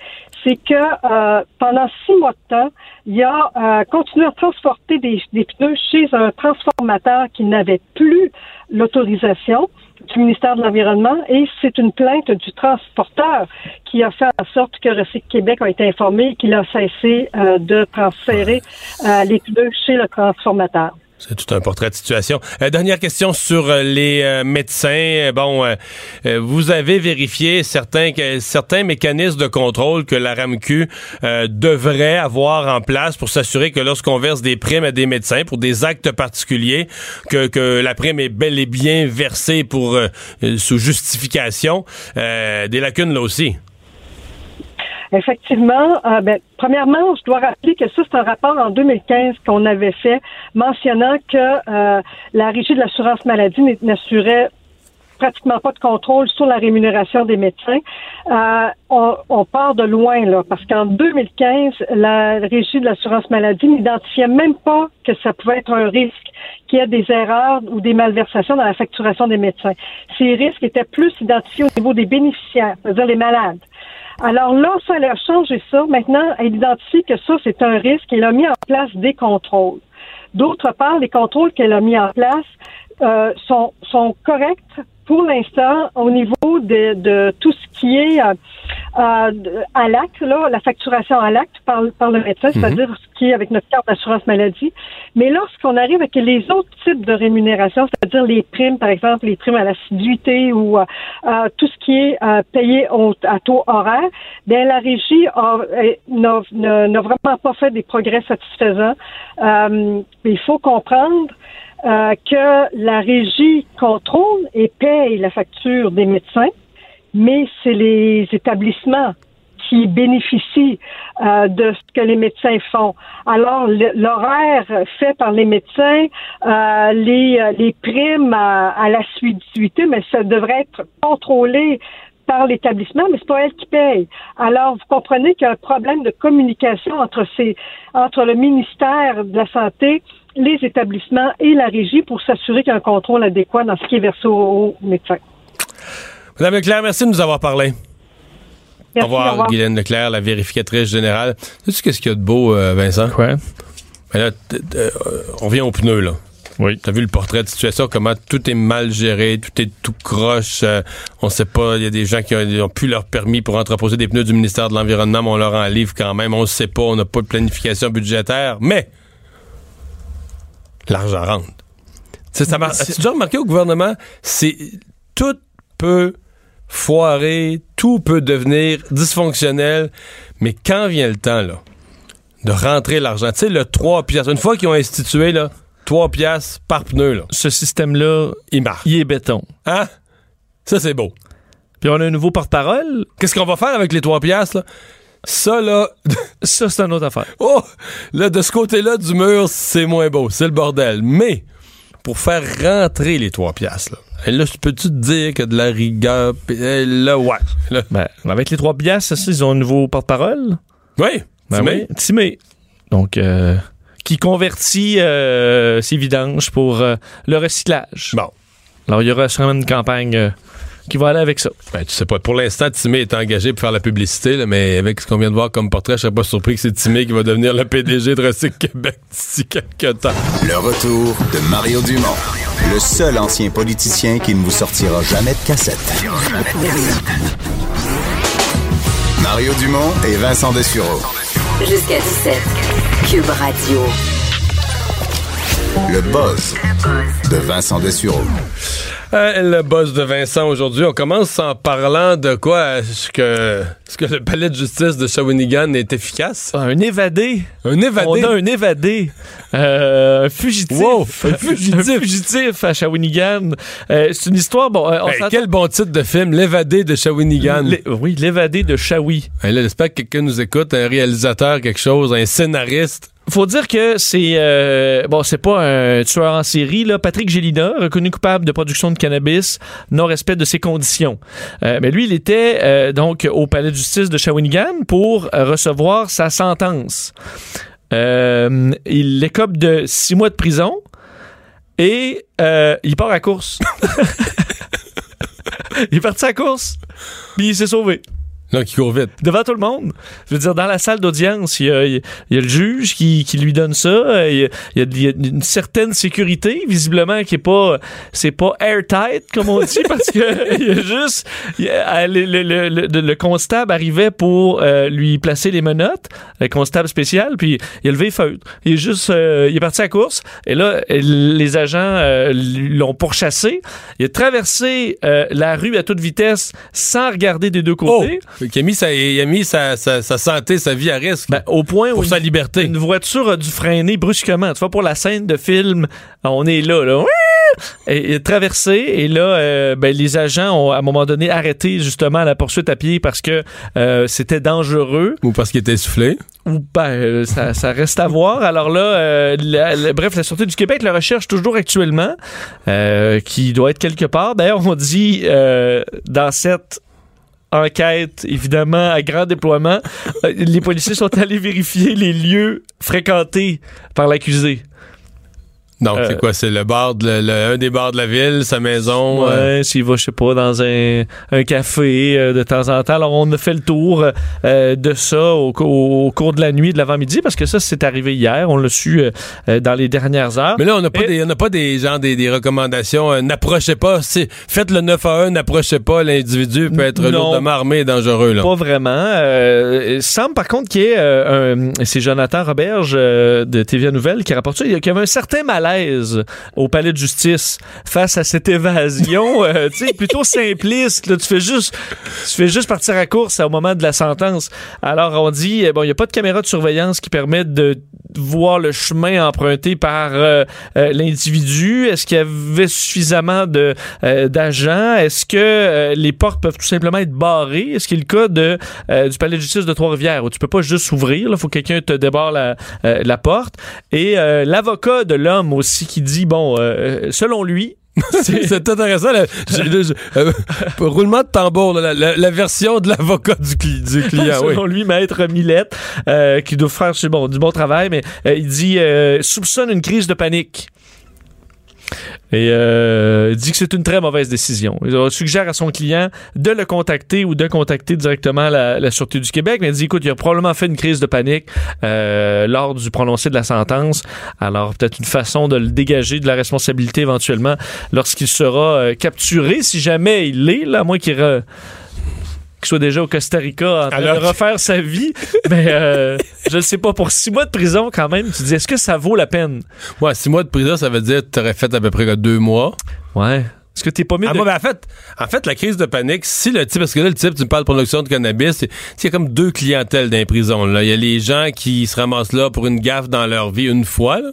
c'est que euh, pendant six mois de temps, il a euh, continué à transporter des, des pneus chez un transformateur qui n'avait plus l'autorisation du ministère de l'Environnement et c'est une plainte du transporteur qui a fait en sorte que Recycle Québec a été informé qu'il a cessé euh, de transférer euh, les pneus chez le transformateur. C'est tout un portrait de situation. Euh, dernière question sur euh, les euh, médecins. Euh, Bon, vous avez vérifié certains certains mécanismes de contrôle que la RAMQ devrait avoir en place pour s'assurer que lorsqu'on verse des primes à des médecins pour des actes particuliers, que, que la prime est bel et bien versée pour sous justification. Des lacunes là aussi. Effectivement, euh, ben, premièrement, je dois rappeler que ça, c'est un rapport en 2015 qu'on avait fait mentionnant que euh, la Régie de l'assurance maladie n'assurait pratiquement pas de contrôle sur la rémunération des médecins. Euh, on, on part de loin, là, parce qu'en 2015, la Régie de l'assurance maladie n'identifiait même pas que ça pouvait être un risque qu'il y ait des erreurs ou des malversations dans la facturation des médecins. Ces risques étaient plus identifiés au niveau des bénéficiaires, c'est-à-dire les malades. Alors là, ça a changé ça. Maintenant, elle identifie que ça, c'est un risque. Elle a mis en place des contrôles. D'autre part, les contrôles qu'elle a mis en place euh, sont, sont corrects pour l'instant au niveau de, de tout ce qui est euh, euh, à l'acte, là, la facturation à l'acte par, par le médecin, c'est-à-dire ce qui est avec notre carte d'assurance maladie. Mais lorsqu'on arrive avec les autres types de rémunération, c'est-à-dire les primes, par exemple, les primes à l'assiduité ou euh, euh, tout ce qui est euh, payé au, à taux horaire, bien, la régie a- euh, n'a n'a- n'a vraiment pas fait des progrès satisfaisants. Euh, il faut comprendre euh, que la régie contrôle et paye la facture des médecins, mais c'est les établissements qui bénéficient euh, de ce que les médecins font. Alors, l'horaire fait par les médecins, euh, les, euh, les primes à, à l'assiduité, mais ça devrait être contrôlé par l'établissement, mais c'est pas elle qui paye. Alors, vous comprenez qu'il y a un problème de communication entre le ministère de la Santé, les établissements et la régie pour s'assurer qu'il y a un contrôle adéquat dans ce qui est versé aux médecins. Madame Leclerc, merci de nous avoir parlé. Merci, au revoir, Guylaine Leclerc, la vérificatrice générale. Sais-tu qu'est-ce qu'il y a de beau, euh, Vincent? Quoi? Ben là, euh, on vient aux pneus, là. Oui. T'as vu le portrait de situation, comment tout est mal géré, tout est tout croche. euh, on sait pas, il y a des gens qui ont, plus leur permis pour entreposer des pneus du ministère de l'Environnement, mais on leur en livre quand même. On ne sait pas, on n'a pas de planification budgétaire, mais l'argent rentre. Tu sais, ça mar- As-tu déjà remarqué au gouvernement, c'est tout peut foirer, tout peut devenir dysfonctionnel, mais quand vient le temps, là, de rentrer l'argent, tu sais, le 3 piastres, une fois qu'ils ont institué, là, 3 piastres par pneu, là, Ce système-là, il marche. il est béton. Hein? Ça, c'est beau. Puis on a un nouveau porte-parole. Qu'est-ce qu'on va faire avec les 3 piastres, là? Ça, là, Ça, c'est une autre affaire. oh, là, de ce côté-là du mur, c'est moins beau, c'est le bordel. Mais, pour faire rentrer les 3 piastres, là, et là, peux-tu te dire que de la rigueur, eh, là, ouais. Là, Ben, avec les trois piastres, ça, ils ont un nouveau porte-parole? oui, Ben tu oui, Timé. Donc, euh, qui convertit euh, ses vidanges pour euh, le recyclage. Bon. Alors, il y aura sûrement une campagne euh, qui va aller avec ça. Ben, tu sais pas. Pour l'instant, Timé est engagé pour faire la publicité, là, mais avec ce qu'on vient de voir comme portrait, je serais pas surpris que c'est Timé qui va devenir le PDG de Recycle Québec d'ici quelques temps. Le retour de Mario Dumont, le seul ancien politicien qui ne vous sortira jamais de cassette. Mario Dumont et Vincent Dessureau. Jusqu'à 17. Cube Radio. Le buzz de Vincent Dessureau. Euh, le boss de Vincent aujourd'hui. On commence en parlant de quoi? Est-ce que, est-ce que le palais de justice de Shawinigan est efficace? Un évadé. Un évadé? On a un évadé. Euh, un fugitif. Wow, un fugitif. Un fugitif à Shawinigan. Euh, c'est une histoire, bon, on Hey, s'entend- quel bon titre de film, L'évadé de Shawinigan. L'é- oui, l'évadé de Shawi. Hey, là, j'espère que quelqu'un nous écoute, un réalisateur, quelque chose, un scénariste. Faut dire que c'est euh, bon, c'est pas un tueur en série là. Patrick Gélina, reconnu coupable de production de cannabis, non respect de ses conditions. Euh, mais lui, il était euh, donc au palais de justice de Shawinigan pour recevoir sa sentence. Euh, il écope de six mois de prison et euh, il part à course. il est parti à course, puis il s'est sauvé Là, qui court vite. devant tout le monde. Je veux dire, dans la salle d'audience, il y a, il y a le juge qui, qui lui donne ça. Il y, a, il y a- une certaine sécurité, visiblement, qui est pas, c'est pas airtight, comme on dit, parce que il y a juste, il y a- le, le- le- le- le constable arrivait pour euh, lui placer les menottes, le constable spécial, puis il a levé feutre. Il est juste, euh, il est parti à la course, et là, les agents euh, l'ont pourchassé. Il a traversé euh, la rue à toute vitesse sans regarder des deux Oh! Côtés. Qui a mis, sa, il a mis sa, sa- sa santé, sa vie à risque. Ben, au point où pour une, sa liberté. une voiture a dû freiner brusquement. Tu vois, pour la scène de film, on est là, là. Et, et traversé, et là, euh, ben, les agents ont à un moment donné arrêté justement la poursuite à pied parce que euh, c'était dangereux. Ou parce qu'il était essoufflé. Ou ben, euh, ça, ça reste à voir. Alors là, la- la- bref, la Sûreté du Québec le recherche toujours actuellement, qui doit être quelque part. D'ailleurs, on dit dans cette enquête, évidemment, à grand déploiement, euh, les policiers sont allés vérifier les lieux fréquentés par l'accusé. Donc, Euh, c'est quoi? C'est le bar, de, le- le- un des bars de la ville, sa maison. euh, Ouais, s'il va, je sais pas, dans un, un café euh, de temps en temps. Alors, on a fait le tour euh, de ça au, au cours de la nuit, de l'avant-midi, parce que ça, c'est arrivé hier. On l'a su euh, euh, dans les dernières heures. Mais là, on n'a pas, Et- des, on pas des, genre, des, des recommandations. euh, n'approchez pas. c'est- Faites le 9 à 1, n'approchez pas. L'individu peut être lourdement armé et dangereux. Là. Pas vraiment. Euh, il semble par contre qu'il y ait euh, un. C'est Jonathan Roberge euh, de TVA Nouvelle qui rapporte ça. Il y avait un certain au palais de justice face à cette évasion, euh, tu sais, plutôt simpliste. là. Tu fais juste, tu fais juste partir à course au moment de la sentence. Alors on dit, euh, bon, il n'y a pas de caméra de surveillance qui permet de voir le chemin emprunté par euh, euh, l'individu. Est-ce qu'il y avait suffisamment de euh, d'agents? Est-ce que les portes peuvent tout simplement être barrées? Est-ce qu'il a le cas de, du palais de justice de Trois-Rivières où tu peux pas juste ouvrir, il faut que quelqu'un te débarre la, porte? Et l'avocat de l'homme aussi qui dit, bon, euh, selon lui, C'est intéressant. je- euh, roulement de tambour, la, la- la version de l'avocat du, cli- du client. oui. selon lui, Maître Millette, euh, qui doit faire bon, du bon travail, mais euh, il dit euh, soupçonne une crise de panique. Et euh, il dit que c'est une très mauvaise décision. Il suggère à son client de le contacter ou de contacter directement la, la Sûreté du Québec. Mais il dit, écoute, il a probablement fait une crise de panique euh, lors du prononcé de la sentence. Alors, peut-être une façon de le dégager de la responsabilité éventuellement lorsqu'il sera euh, capturé, si jamais il l'est, là, à moins qu'il re- qu'il soit déjà au Costa Rica en train Alors de que- refaire sa vie. Mais euh, je ne sais pas, pour six mois de prison quand même, tu dis, est-ce que ça vaut la peine? Ouais, six mois de prison, ça veut dire que tu aurais fait à peu près deux mois. Ouais. Est-ce que t'es pas mieux Ah, de... ben, en, fait, en fait, la crise de panique, si le type, parce que là, le type, tu me parles de production de cannabis, il y a comme deux clientèles dans les prisons. Il y a les gens qui se ramassent là pour une gaffe dans leur vie une fois. Là.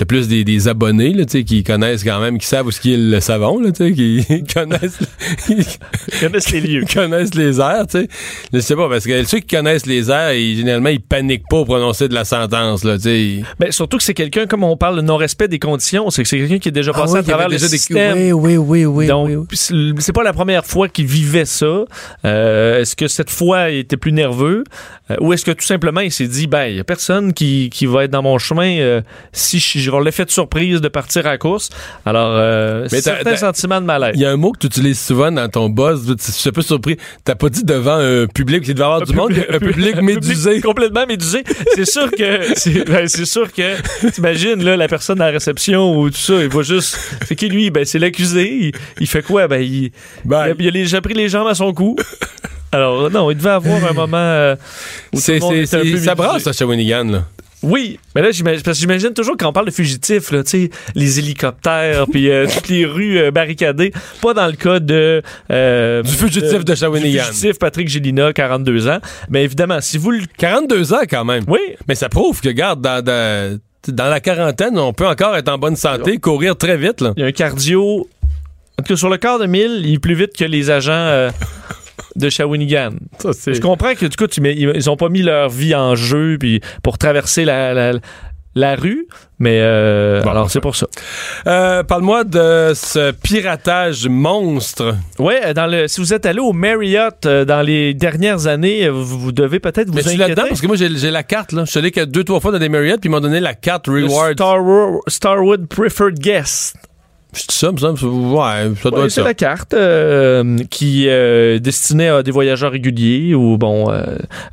T'as plus des, des abonnés là, tu sais, qui connaissent quand même, qui savent où ce qui est le savon, là, tu sais, qui connaissent, Ils connaissent les lieux. connaissent les airs, tu sais. Je sais pas, parce que ceux qui connaissent les airs, ils, généralement, ils paniquent pas au prononcer de la sentence, là, tu sais. Ben, surtout que c'est quelqu'un, comme on parle de non-respect des conditions, c'est que c'est quelqu'un qui est déjà passé à travers le système. Oui, oui, oui, oui. Donc, oui, oui. c'est pas la première fois qu'il vivait ça. Euh, est-ce que cette fois, il était plus nerveux? Euh, ou est-ce que tout simplement, il s'est dit, ben, il y a personne qui, qui va être dans mon chemin euh, si je, on l'effet de surprise de partir à la course. Alors, euh, Mais c'est t'as- un t'as- sentiment de malaise. Il y a un mot que tu utilises souvent dans ton buzz. Je suis un peu surpris. T'as pas dit devant un public qui devait avoir du monde, un public médusé. complètement médusé. C'est sûr que c'est ben, sûr que t'imagines là la personne à la réception ou tout ça, il va juste c'est qui lui? Ben c'est l'accusé, il, il fait quoi? Ben il Ben, il a, il a les- il a pris les jambes à son cou. Alors non, il devait avoir un moment euh, où tout c'est, le monde c'est, était un peu ça brasse à Shawinigan, là. Oui, mais là j'imagine parce que j'imagine toujours quand on parle de fugitifs là, tu sais, les hélicoptères puis euh, toutes les rues euh, barricadées, pas dans le cas de euh, Du fugitif de du Shawinigan. fugitif Patrick Gélina, 42 ans. Mais évidemment, si vous le 42 ans, quand même. oui, Mais ça prouve que, regarde, dans, dans, dans la quarantaine, on peut encore être en bonne santé, courir très vite, là. Il y a un cardio. En tout cas, sur le quart de mille, il est plus vite que les agents euh, de Shawinigan. Ça, Je comprends que du coup, tu mets- ils ils ont pas mis leur vie en jeu puis pour traverser la, la, la rue, mais euh, Bon, alors enfin. c'est pour ça. Euh, parle-moi de ce piratage monstre. Ouais, dans le, si vous êtes allé au Marriott euh, dans les dernières années, euh, vous, vous devez peut-être vous Mais inquiéter. là-dedans? Parce que moi, j'ai, la carte, là. Je suis allé que deux, trois fois dans des Marriott, puis ils m'ont donné la carte Rewards. Starwo- Starwood Preferred Guest. C'est ça, semble. Ouais, ça doit Ouais, être c'est ça. la carte euh, qui est destinée à des voyageurs réguliers ou bon. euh,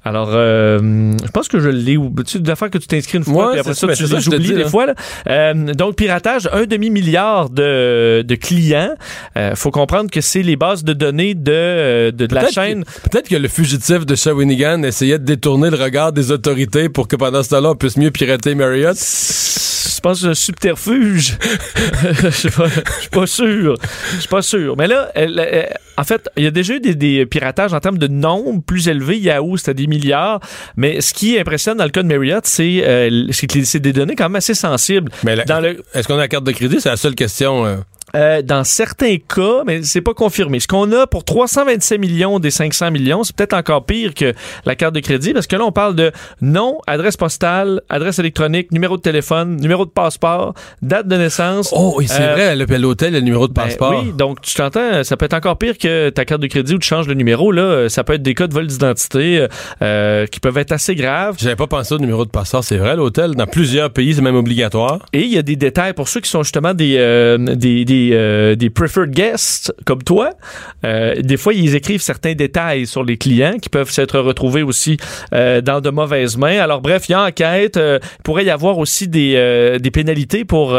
alors, euh, je pense que je l'ai. ou- Tu sais, d'affaires que tu t'inscris une fois, Ouais, puis après ça, ça, tu ça, dis, des fois. là. Euh, donc, piratage, un demi-milliard de, de clients. Euh, faut comprendre que c'est les bases de données de, euh, de, de la chaîne. Peut-être que le fugitif de Shawinigan essayait de détourner le regard des autorités pour que pendant ce temps-là, on puisse mieux pirater Marriott. Je pense que c'est un subterfuge. Je suis pas, je suis pas sûr. Je suis pas sûr. Mais là, elle- elle- en fait, il y a déjà eu des, des piratages en termes de nombre plus élevés. Yahoo, c'était des milliards. Mais ce qui impressionne dans le cas de Marriott, c'est euh, c'est que c'est des données quand même assez sensibles. Mais la- Dans le, est-ce qu'on a la carte de crédit? C'est la seule question. euh. Euh, dans certains cas, mais c'est pas confirmé. Ce qu'on a pour 327 millions des 500 millions, c'est peut-être encore pire que la carte de crédit parce que là, on parle de nom, adresse postale, adresse électronique, numéro de téléphone, numéro de passeport, date de naissance. Oh, oui, c'est Euh, vrai, le- l'hôtel, le numéro de Ben passeport. oui, donc tu t'entends, ça peut être encore pire que ta carte de crédit où tu changes le numéro. Là, ça peut être des cas de vol d'identité euh, euh, qui peuvent être assez graves. J'avais pas pensé au numéro de passeport, c'est vrai, l'hôtel. Dans plusieurs pays, c'est même obligatoire. Et il y a des détails pour ceux qui sont justement des euh, des des, euh, des preferred guests comme toi. Euh, des fois, ils écrivent certains détails sur les clients qui peuvent s'être retrouvés aussi euh, dans de mauvaises mains. Alors bref, il y a enquête. Il pourrait y avoir aussi des des pénalités pour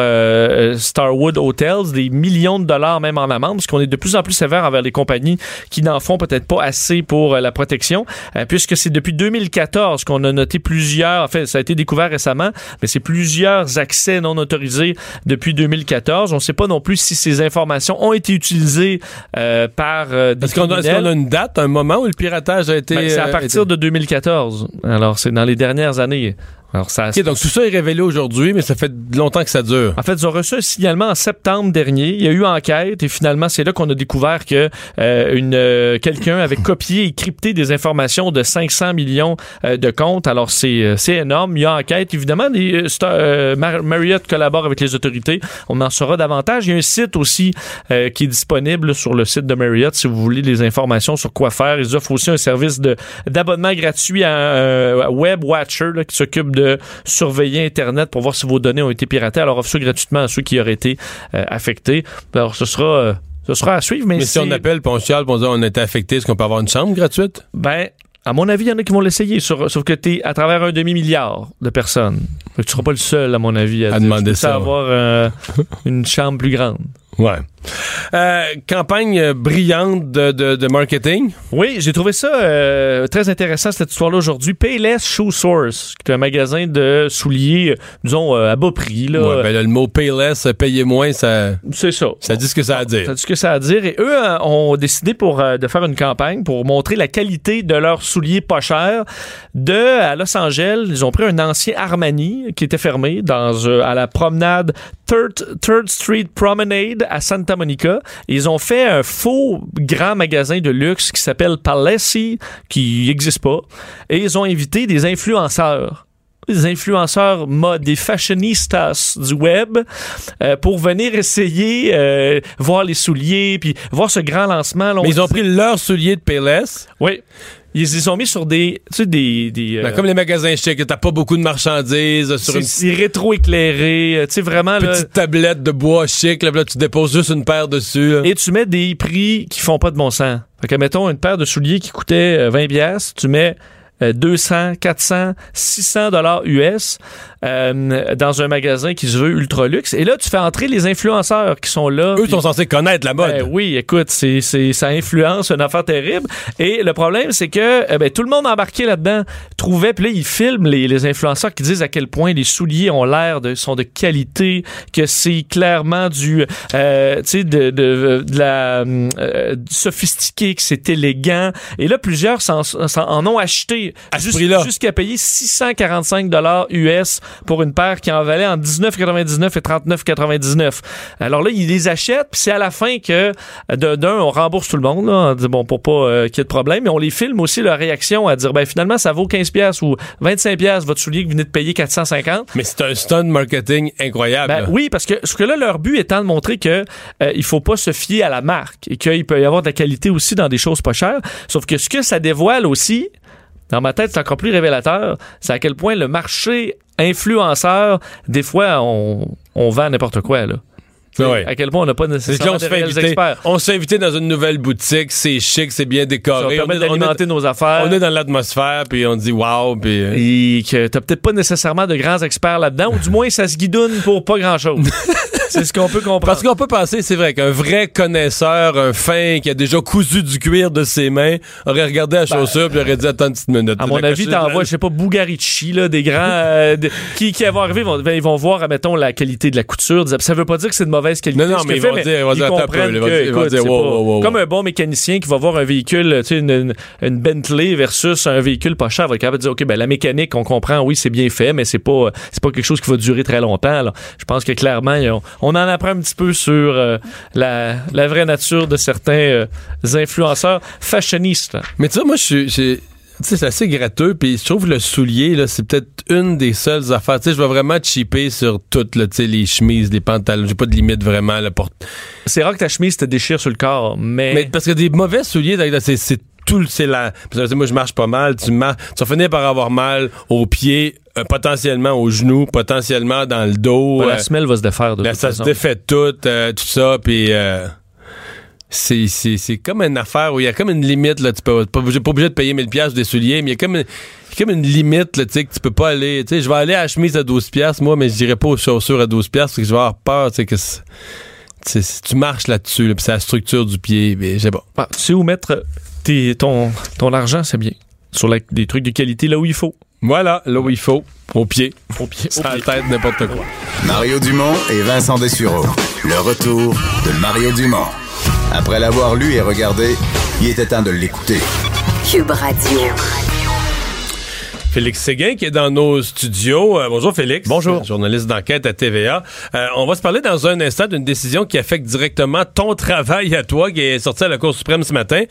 Starwood Hotels, des millions de dollars même en amende, parce qu'on est de plus en plus sévère envers les compagnies qui n'en font peut-être pas assez pour la protection, puisque c'est depuis 2014 qu'on a noté plusieurs. En fait, ça a été découvert récemment, mais c'est plusieurs accès non autorisés depuis 2014. On ne sait pas non plus si ces informations ont été utilisées euh, par euh, des Est-ce qu'on a, est-ce qu'on a une date, un moment où le piratage a été. Ben, c'est à euh, partir été- de 2014. Alors, c'est dans les dernières années. Alors, ça, Ok, donc tout ça est révélé aujourd'hui, mais ça fait longtemps que ça dure. En fait, ils ont reçu un signalement en septembre dernier. Il y a eu enquête et finalement, c'est là qu'on a découvert que euh, une euh, quelqu'un avait copié et crypté des informations de 500 millions euh, de comptes. Alors, c'est euh, c'est énorme. Il y a enquête. Évidemment, les, euh, Mar- Marriott collabore avec les autorités. On en saura davantage. Il y a un site aussi euh, qui est disponible sur le site de Marriott si vous voulez des informations sur quoi faire. Ils offrent aussi un service de d'abonnement gratuit à euh, Web Watcher là, qui s'occupe de surveiller Internet pour voir si vos données ont été piratées. Alors, offre ça gratuitement à ceux qui auraient été euh, affectés. Alors, ce sera, euh, ce sera à suivre. Mais, Mais si on appelle, puis on chiale, puis on dit on a été affecté, est-ce qu'on peut avoir une chambre gratuite? Ben, à mon avis, il y en a qui vont l'essayer, sauf que tu es à travers un demi-milliard de personnes. Tu seras pas le seul, à mon avis, à, À dire, demander ça, avoir euh, une chambre plus grande. Ouais. Euh, campagne brillante de, de, de marketing. Oui, j'ai trouvé ça euh, très intéressant cette histoire-là aujourd'hui. Payless Shoe Source, qui est un magasin de souliers, euh, disons, euh, à bas prix. Là. Ouais, ben là, le mot payless, payer moins, ça, C'est ça. ça dit ce que ça a à dire. Ça dit ce que ça a à dire. Et eux ont décidé pour, de faire une campagne pour montrer la qualité de leurs souliers pas chers. De, à Los Angeles, ils ont pris un ancien Armani qui était fermé dans, à la promenade Third, Third Street Promenade à Santa Monica. Ils ont fait un faux grand magasin de luxe qui s'appelle Palessi, qui n'existe pas. Et ils ont invité des influenceurs des influenceurs mode, des fashionistas du web euh, pour venir essayer euh, voir les souliers puis voir ce grand lancement. là, on Mais ils ont pris leur soulier de payless. Oui. Ils les ont mis sur des, tu sais, des, des, euh, Ben, comme les magasins chics, t'as pas beaucoup de marchandises euh, sur une c'est rétro-éclairé, euh, tu sais, vraiment, là, petite tablette de bois chic. Là, là, tu déposes juste une paire dessus. là. et tu mets des prix qui font pas de bon sens. Fait que, mettons, une paire de souliers qui coûtait euh, 20 pièces, tu mets euh, 200, 400, 600 dollars US euh, dans un magasin qui se veut ultra luxe. Et là, tu fais entrer les influenceurs qui sont là. Eux puis- sont censés connaître la mode. Ben oui, écoute, c'est, c'est, ça influence une affaire terrible. Et le problème, c'est que euh, ben, tout le monde embarqué là-dedans trouvait, puis là, ils filment les, les influenceurs qui disent à quel point les souliers ont l'air de, sont de qualité, que c'est clairement du, euh, tu sais, de, de, de la euh, sophistiqué, que c'est élégant. Et là, plusieurs s'en, s'en- en ont acheté À jusqu'à payer 645 dollars US pour une paire qui en valait en 19,99 et 39,99. Alors là, ils les achètent, puis c'est à la fin que de- d'un, on rembourse tout le monde, là, on dit bon pour pas euh, qu'il y ait de problème, mais on les filme aussi leur réaction à dire ben finalement ça vaut 15 pièces ou 25 pièces votre soulier que vous venez de payer 450. Mais c'est un stunt marketing incroyable. Ben oui, parce que ce que là, leur but étant de montrer que euh, il faut pas se fier à la marque et qu'il peut y avoir de la qualité aussi dans des choses pas chères. Sauf que ce que ça dévoile aussi, dans ma tête, c'est encore plus révélateur, c'est à quel point le marché influenceur, des fois, on, on vend n'importe quoi, là. Ouais. À quel point on n'a pas nécessairement on de se fait réels inviter. experts. On se fait inviter dans une nouvelle boutique, c'est chic, c'est bien Ça décoré. On est- d'alimenter nos affaires. on est dans l'atmosphère, puis on dit wow, puis euh, Et que t'as peut-être pas nécessairement de grands experts là-dedans, ou du moins ça se guidonne pour pas grand-chose. c'est ce qu'on peut comprendre. Parce qu'on peut penser, c'est vrai, qu'un vrai connaisseur, un fin qui a déjà cousu du cuir de ses mains, aurait regardé la chaussure puis aurait dit attends une petite minute. Ben, À mon avis, t'envoies, je sais pas, Bugarici, là, des grands euh, de- qui, qui vont arriver, vont, ben, ils vont voir, mettons, la qualité de la couture. Ça veut pas dire que c'est de mauvaise qualité. Non, non, mais ils vont dire-. Comme un bon mécanicien qui va voir un véhicule, tu sais, une, une, une Bentley versus un véhicule pas cher, va être capable de dire, OK, ben, la mécanique, on comprend, oui, c'est bien fait, mais c'est pas, c'est pas quelque chose qui va durer très longtemps. là. Je pense que clairement, ils ont- on en apprend un petit peu sur euh, la, la vraie nature de certains euh, influenceurs fashionistes. Mais tu vois, moi, je suis. sais, c'est assez gratteux, puis je trouve le soulier, là, c'est peut-être une des seules affaires. Tu sais, je vais vraiment cheaper sur toutes, là, tu sais, les chemises, les pantalons. J'ai pas de limite vraiment, là, pour... C'est rare que ta chemise te déchire sur le corps, mais, Mais parce que des mauvais souliers, c'est, c'est tout, le- c'est la... Parce que, tu sais, moi, je marche pas mal, tu marches, tu vas finir par avoir mal aux pieds, euh, potentiellement aux genoux, potentiellement dans le dos. Ouais, euh, la semelle va se défaire de Ben, toute ça façon. se défait tout, euh, tout ça, puis c'est, c'est, c'est comme une affaire où il y a comme une limite, là, tu peux pas, obligé- pas obligé de payer 1000 pièces des souliers, mais il y a comme une, il y a comme une limite, là, tu sais, que tu peux pas aller, tu sais, je vais aller à la chemise à 12 pièces moi, mais je dirais pas aux chaussures à 12 pièces parce que je vais avoir peur, tu sais, que c'est- tu marches là-dessus, là, puis c'est la structure du pied, mais je sais pas. Ah, tu sais où mettre tes- ton, ton argent, c'est bien. Sur la- des trucs de qualité là où il faut. Voilà, là où il faut, au pied, Au pied. sur la tête, n'importe quoi. Mario Dumont et Vincent Dessureau. Le retour de Mario Dumont. Après l'avoir lu et regardé, il était temps de l'écouter. Cube Radio. Félix Séguin qui est dans nos studios. Euh, bonjour Félix. Bonjour. Journaliste d'enquête à TVA. Euh, on va se parler dans un instant d'une décision qui affecte directement ton travail à toi, qui est sortie à la Cour suprême ce matin.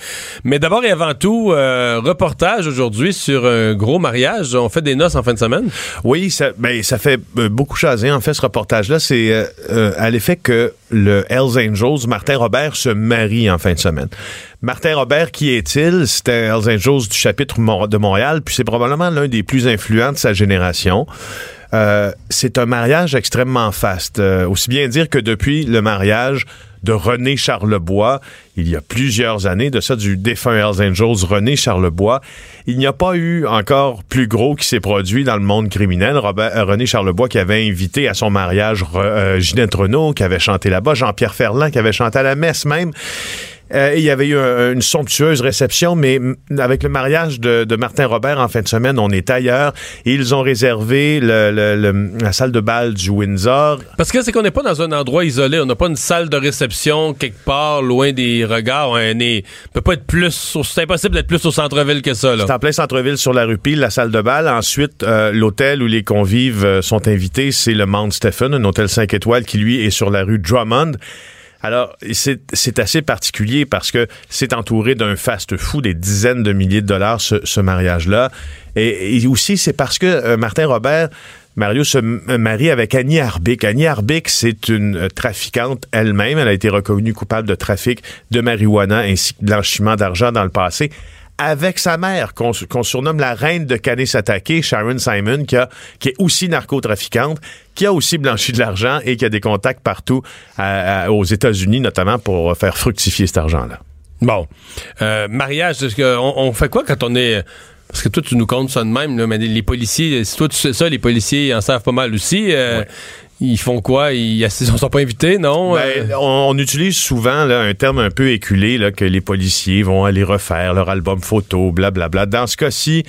Mais d'abord et avant tout, euh, reportage aujourd'hui sur un gros mariage. On fait des noces en fin de semaine. Oui, ça, ben, ça fait euh, beaucoup jaser, en fait, ce reportage-là. C'est euh, euh, à l'effet que le Hells Angels, Martin Robert, se marie en fin de semaine. Martin Robert, qui est-il? C'était Hells Angels du chapitre de Montréal, puis c'est probablement l'un des plus influents de sa génération. Euh, c'est un mariage extrêmement faste. Euh, aussi bien dire que depuis le mariage de René Charlebois, il y a plusieurs années, de ça du défunt Hells Angels René Charlebois, il n'y a pas eu encore plus gros qui s'est produit dans le monde criminel. Euh, René Charlebois qui avait invité à son mariage euh, Ginette Renault, qui avait chanté là-bas, Jean-Pierre Ferland qui avait chanté à la messe même. Euh, il y avait eu un- une somptueuse réception, mais avec le mariage de, de Martin Robert en fin de semaine, on est ailleurs. Et ils ont réservé le- le- le- la salle de bal du Windsor. Parce que c'est qu'on n'est pas dans un endroit isolé. On n'a pas une salle de réception quelque part loin des regards. On est, peut pas être plus. C'est impossible d'être plus au centre-ville que ça. C'est en plein centre-ville sur la rue Peel, la salle de bal. Ensuite, euh, l'hôtel où les convives euh, sont invités, c'est le Mount Stephen, un hôtel 5 étoiles qui, lui, est sur la rue Drummond. Alors, c'est assez particulier parce que c'est entouré d'un fast-food, des dizaines de milliers de dollars, ce, mariage-là. Et, aussi, c'est parce que euh, Martin Robert, Mario se m- marie avec Annie Arbic. Annie Arbic, c'est une euh, trafiquante elle-même. Elle a été reconnue coupable de trafic de marijuana ainsi que blanchiment d'argent dans le passé avec sa mère, qu'on surnomme la reine de Kanesatake, Sharon Simon, qui, a, qui est aussi narcotrafiquante, qui a aussi blanchi de l'argent et qui a des contacts partout à- à- aux États-Unis, notamment pour faire fructifier cet argent-là. Bon. Euh, mariage, on, on fait quoi quand on est. Parce que toi, tu nous comptes ça de même, là, mais les policiers, si toi tu sais ça, les policiers en savent pas mal aussi. euh, Ils font quoi? Ils ne sont pas invités, non? Ben, Euh, on, on utilise souvent là, un terme un peu éculé là, que les policiers vont aller refaire leur album photo, blablabla. Dans ce cas-ci,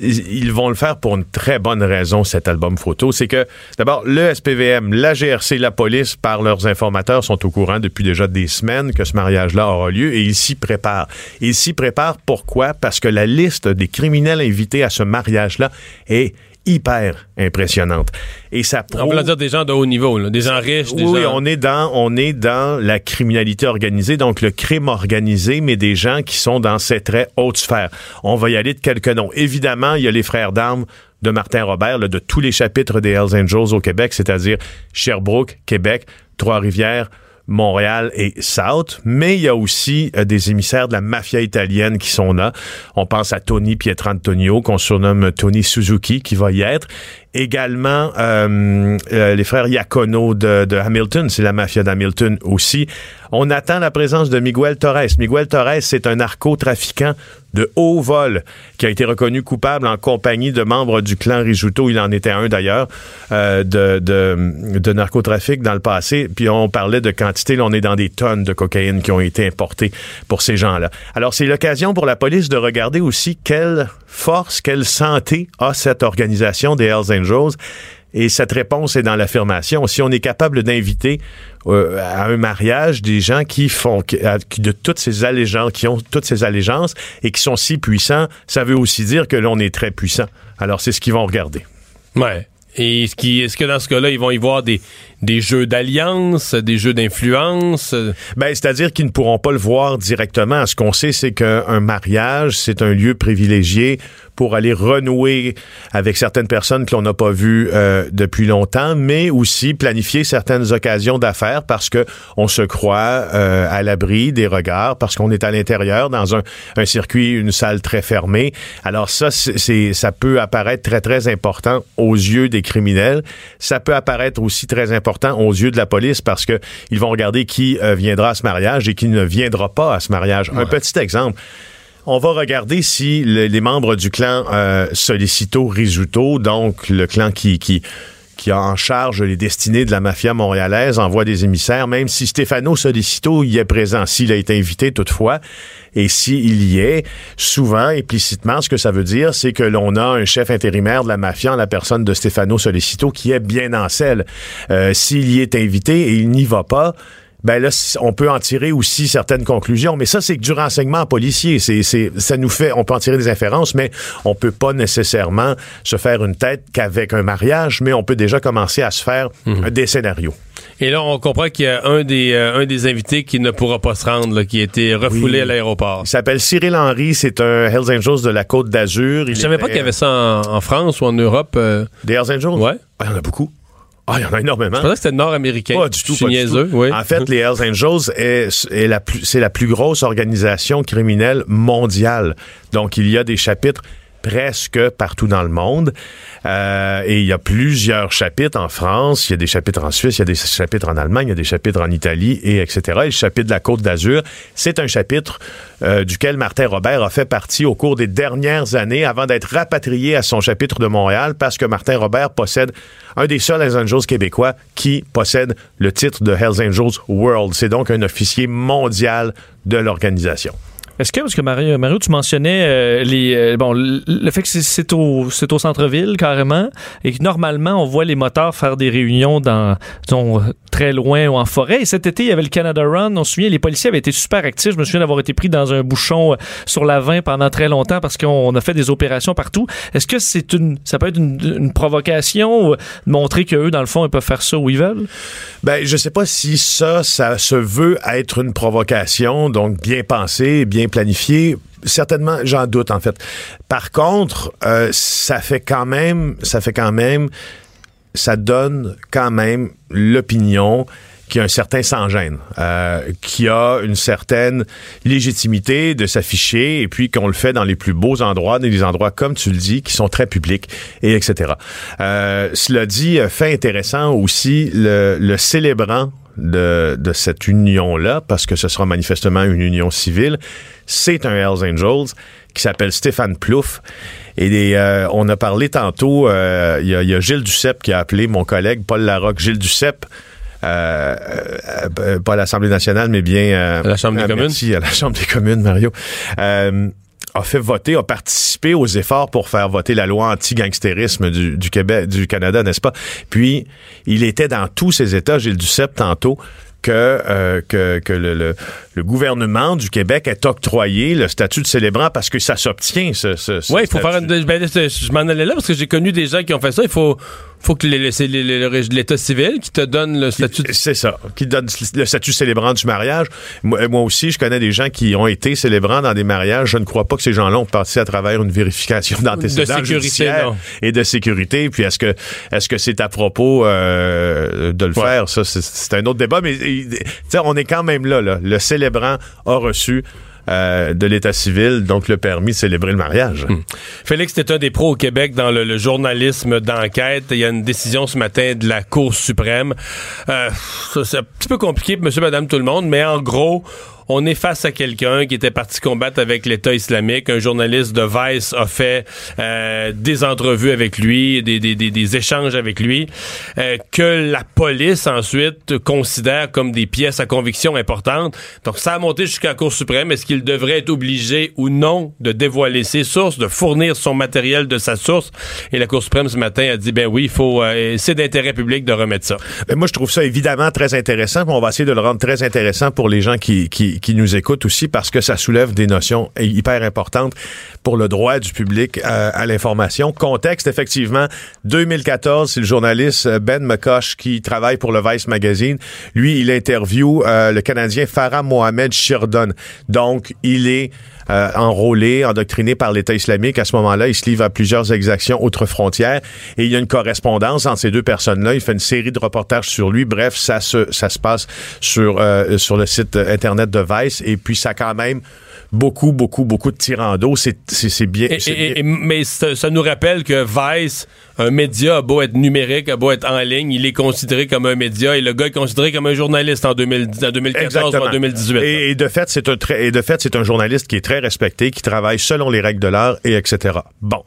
ils ils vont le faire pour une très bonne raison, cet album photo. C'est que, d'abord, le SPVM, la GRC, la police, par leurs informateurs, sont au courant depuis déjà des semaines que ce mariage-là aura lieu et ils s'y préparent. Ils s'y préparent pourquoi? Parce que la liste des criminels invités à ce mariage-là est hyper impressionnante. Et ça on prouve... peut dire des gens de haut niveau, là, des gens riches, des Oui, gens. on est dans on est dans la criminalité organisée, donc le crime organisé, mais des gens qui sont dans ces très hautes sphères. On va y aller de quelques noms. Évidemment, il y a les frères d'armes de Martin Robert, là, de tous les chapitres des Hells Angels au Québec, c'est-à-dire Sherbrooke, Québec, Trois-Rivières, Montréal et South, mais il y a aussi euh, des émissaires de la mafia italienne qui sont là. On pense à Tony Pietrantonio, qu'on surnomme Tony Suzuki, qui va y être. Également, euh, euh, les frères Iacono de, de Hamilton, c'est la mafia d'Hamilton aussi. On attend la présence de Miguel Torres. Miguel Torres, c'est un narcotrafiquant de haut vol qui a été reconnu coupable en compagnie de membres du clan Rijuto. Il en était un d'ailleurs euh, de, de, de narcotrafic dans le passé. Puis on parlait de quantité. Là, on est dans des tonnes de cocaïne qui ont été importées pour ces gens-là. Alors c'est l'occasion pour la police de regarder aussi quelle force, quelle santé a cette organisation des Hells Angels? Et cette réponse est dans l'affirmation. Si on est capable d'inviter euh, à un mariage des gens qui font de toutes ces allégeances, qui ont toutes ces allégeances et qui sont si puissants, ça veut aussi dire que l'on est très puissant. Alors c'est ce qu'ils vont regarder. Ouais. Et est-ce, qu'il- est-ce que dans ce cas-là, ils vont y voir des, des jeux d'alliance, des jeux d'influence. Ben, c'est-à-dire qu'ils ne pourront pas le voir directement. Ce qu'on sait, c'est qu'un mariage, c'est un lieu privilégié pour aller renouer avec certaines personnes que l'on n'a pas vues euh, depuis longtemps, mais aussi planifier certaines occasions d'affaires parce que on se croit euh, à l'abri des regards, parce qu'on est à l'intérieur dans un, circuit, une salle très fermée. Alors ça, c'est ça peut apparaître très très important aux yeux des criminels. Ça peut apparaître aussi très important aux yeux de la police parce que ils vont regarder qui euh, viendra à ce mariage et qui ne viendra pas à ce mariage. Un petit exemple. On va regarder si les membres du clan euh, Solicito Risuto, donc le clan qui, qui qui a en charge les destinées de la mafia montréalaise, envoie des émissaires, même si Stefano Solicito y est présent, s'il a été invité toutefois, et s'il y est, souvent, implicitement, ce que ça veut dire, c'est que l'on a un chef intérimaire de la mafia en la personne de Stefano Solicito qui est bien en selle. Euh, s'il y est invité et il n'y va pas, ben là, on peut en tirer aussi certaines conclusions. Mais ça, c'est que du renseignement policier. C'est, c'est, ça nous fait, on peut en tirer des inférences, mais on peut pas nécessairement se faire une tête qu'avec un mariage, mais on peut déjà commencer à se faire mhm. des scénarios. Et là, on comprend qu'il y a un des, euh, un des invités qui ne pourra pas se rendre, qui a été refoulé à l'aéroport. Il s'appelle Cyril Henry, c'est un Hells Angels de la Côte d'Azur. Je savais pas qu'il y avait ça en, France ou en Europe. Euh. Des Hells Angels? Ouais. Il y en a beaucoup. Ah, il y en a énormément. Je pensais que c'était nord-américain. Pas du tout. Pas du tout. Oui. En fait, les Hells Angels est, est la plus, c'est la plus grosse organisation criminelle mondiale. Donc, il y a des chapitres presque partout dans le monde. Euh, et il y a plusieurs chapitres en France, il y a des chapitres en Suisse, il y a des chapitres en Allemagne, il y a des chapitres en Italie, et etc. Et le chapitre de la Côte d'Azur, c'est un chapitre euh, duquel Martin Robert a fait partie au cours des dernières années avant d'être rapatrié à son chapitre de Montréal parce que Martin Robert possède un des seuls Hells Angels québécois qui possède le titre de Hells Angels World. C'est donc un officier mondial de l'organisation. Est-ce que, parce que Mario, tu mentionnais euh, les, euh, bon, le fait que c'est au, au centre-ville carrément et que normalement on voit les moteurs faire des réunions dans, disons, très loin ou en forêt. Et cet été, il y avait le Canada Run. On se souvient, les policiers avaient été super actifs. Je me souviens d'avoir été pris dans un bouchon euh, sur la 20 pendant très longtemps parce qu'on a fait des opérations partout. Est-ce que c'est une, ça peut être une, provocation, de montrer qu'eux, dans le fond, ils peuvent faire ça où ils veulent? Ben, je sais pas si ça, ça se veut être une provocation, donc bien pensé, bien planifié? Certainement, j'en doute en fait. Par contre, euh, ça fait quand même, ça fait quand même, ça donne quand même l'opinion qui a un certain sans-gêne, euh, qui a une certaine légitimité de s'afficher et puis qu'on le fait dans les plus beaux endroits, dans des endroits, comme tu le dis, qui sont très publics, et etc. Euh, cela dit, fait intéressant aussi, le, le célébrant de, de cette union-là, parce que ce sera manifestement une union civile, c'est un Hells Angels qui s'appelle Stéphane Plouffe. Et euh, on a parlé tantôt, euh, il y, y, a Gilles Duceppe qui a appelé mon collègue Paul Larocque. Gilles Duceppe, euh, euh, pas à l'Assemblée nationale, mais bien à la Chambre des communes. à la Chambre des communes, Mario a fait voter, a participé aux efforts pour faire voter la loi anti-gangstérisme du, du, Québec, du Canada, n'est-ce pas? Puis, il était dans tous ces États, Gilles Duceppe tantôt, que, euh, que, que le, le, le, gouvernement du Québec ait octroyé le statut de célébrant parce que ça s'obtient, ce, ce, Oui, il faut faire une... Ben, je m'en allais là parce que j'ai connu des gens qui ont fait ça. Il faut faut que c'est l'État civil qui te donne le statut. C'est ça, qui donne le statut célébrant du mariage. Moi, moi, aussi, je connais des gens qui ont été célébrants dans des mariages. Je ne crois pas que ces gens-là ont passé à travers une vérification d'antécédents judiciaires et de sécurité. Puis est-ce que est-ce que c'est à propos euh, de le faire? Ça, c'est un autre débat. Mais on est quand même là, là. Le célébrant a reçu euh, de l'état civil, donc le permis de célébrer le mariage. Hmm. Félix, c'était un des pros au Québec dans le, journalisme d'enquête. Il y a une décision ce matin de la Cour suprême. Euh, c'est un petit peu compliqué monsieur, madame, tout le monde, mais en gros, on est face à quelqu'un qui était parti combattre avec l'État islamique. Un journaliste de Vice a fait euh, des entrevues avec lui, des, des, des, échanges avec lui, euh, que la police ensuite considère comme des pièces à conviction importantes. Donc ça a monté jusqu'à la Cour suprême. Est-ce qu'il devrait être obligé ou non de dévoiler ses sources, de fournir son matériel de sa source? Et la Cour suprême ce matin a dit, ben oui, il faut, euh, c'est d'intérêt public de remettre ça. Ben moi, je trouve ça évidemment très intéressant. On va essayer de le rendre très intéressant pour les gens qui, qui qui, nous écoutent aussi parce que ça soulève des notions hyper importantes pour le droit du public à, à l'information. Contexte, effectivement, 2014, c'est le journaliste Ben McCosh qui travaille pour le Vice Magazine. Lui, il interview euh, le Canadien Farah Mohamed Shirdon. Donc, il est euh, enrôlé, endoctriné par l'État islamique. À ce moment-là, il se livre à plusieurs exactions outre frontières et il y a une correspondance entre ces deux personnes-là. Il fait une série de reportages sur lui. Bref, ça se, ça se passe sur, euh, sur le site Internet de Vice et puis ça quand même beaucoup, beaucoup, beaucoup de tirando. C'est bien, bien. mais ça, nous rappelle que Vice, un média, a beau être numérique, a beau être en ligne, il est considéré comme un média et le gars est considéré comme un journaliste en, 2014 ou en 2018. Et, de fait, c'est un et de fait, c'est un journaliste qui est très respecté, qui travaille selon les règles de l'art et etc. Bon.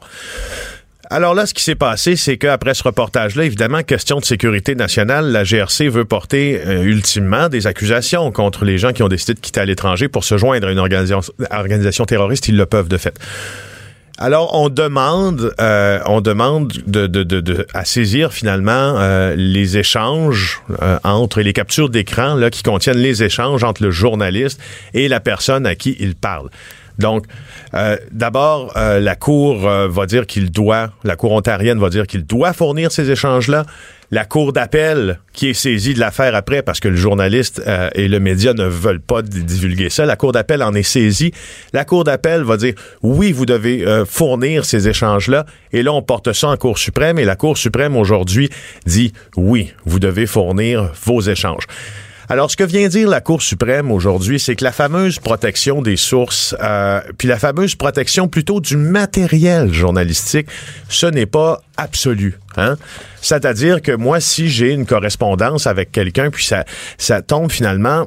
Alors là, ce qui s'est passé, c'est qu'après ce reportage-là, évidemment, question de sécurité nationale, la GRC veut porter euh, ultimement des accusations contre les gens qui ont décidé de quitter à l'étranger pour se joindre à une organisation, terroriste. Ils le peuvent de fait. Alors, on demande, euh, on demande de, de, de, à saisir finalement euh, les échanges entre les captures d'écran là qui contiennent les échanges entre le journaliste et la personne à qui il parle. Donc, euh, d'abord, euh, la Cour euh, va dire qu'il doit, la Cour ontarienne va dire qu'il doit fournir ces échanges-là. La Cour d'appel, qui est saisie de l'affaire après parce que le journaliste et le média ne veulent pas divulguer ça, la Cour d'appel en est saisie. La Cour d'appel va dire oui, vous devez fournir ces échanges-là. Et là, on porte ça en Cour suprême et la Cour suprême aujourd'hui dit oui, vous devez fournir vos échanges. Alors, ce que vient dire la Cour suprême aujourd'hui, c'est que la fameuse protection des sources, euh, puis la fameuse protection plutôt du matériel journalistique, ce n'est pas absolu. Hein? C'est-à-dire que moi, si j'ai une correspondance avec quelqu'un, puis ça, ça tombe finalement,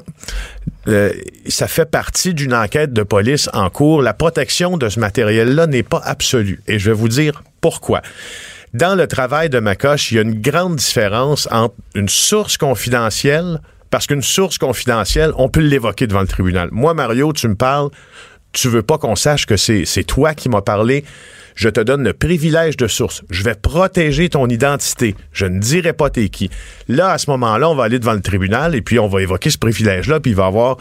euh, ça fait partie d'une enquête de police en cours, la protection de ce matériel-là n'est pas absolue. Et je vais vous dire pourquoi. Dans le travail de Macoche, il y a une grande différence entre une source confidentielle parce qu'une source confidentielle, on peut l'évoquer devant le tribunal. Moi, Mario, tu me parles, tu veux pas qu'on sache que c'est toi qui m'as parlé je te donne le privilège de source. Je vais protéger ton identité. Je ne dirai pas t'es qui. Là, à ce moment-là, on va aller devant le tribunal et puis on va évoquer ce privilège-là, puis il va y avoir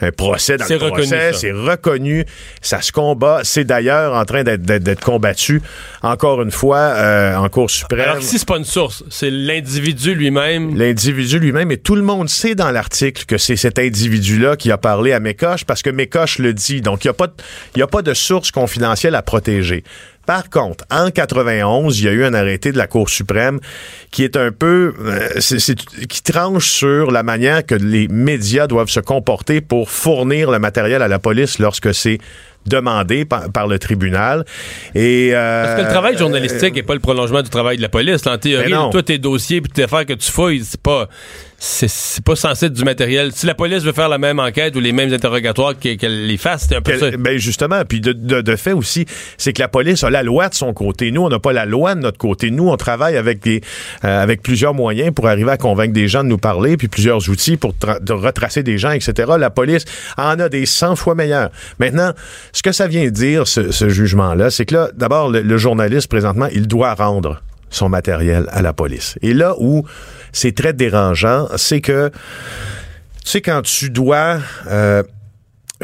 un procès dans le procès. C'est reconnu. Ça se combat. C'est d'ailleurs en train d'être combattu, encore une fois, euh, en Cour suprême. Alors si c'est pas une source, c'est l'individu lui-même. L'individu lui-même. Et tout le monde sait dans l'article que c'est cet individu-là qui a parlé à Mécoche parce que Mécoche le dit. Donc, il n'y a, a pas de source confidentielle à protéger. Par contre, en 91, il y a eu un arrêté de la Cour suprême qui est un peu, euh, qui tranche sur la manière que les médias doivent se comporter pour fournir le matériel à la police lorsque c'est demandé par, le tribunal. Et, euh, Parce que le travail journalistique n'est pas le prolongement du travail de la police. En théorie, ben toi, tes dossiers et tes affaires que tu fouilles, c'est pas c'est pas censé être du matériel. Si la police veut faire la même enquête ou les mêmes interrogatoires qu'elle les fasse, c'est un peu ça. Ben justement, puis de, de, fait aussi, c'est que la police a la loi de son côté. Nous, on n'a pas la loi de notre côté. Nous, on travaille avec des euh, avec plusieurs moyens pour arriver à convaincre des gens de nous parler, puis plusieurs outils pour de retracer des gens, etc. La police en a des 100 fois meilleurs. Maintenant, ce que ça vient dire, ce, jugement-là, c'est que là, d'abord, le journaliste, présentement, il doit rendre son matériel à la police. Et là où c'est très dérangeant, c'est que, tu sais, quand tu dois euh,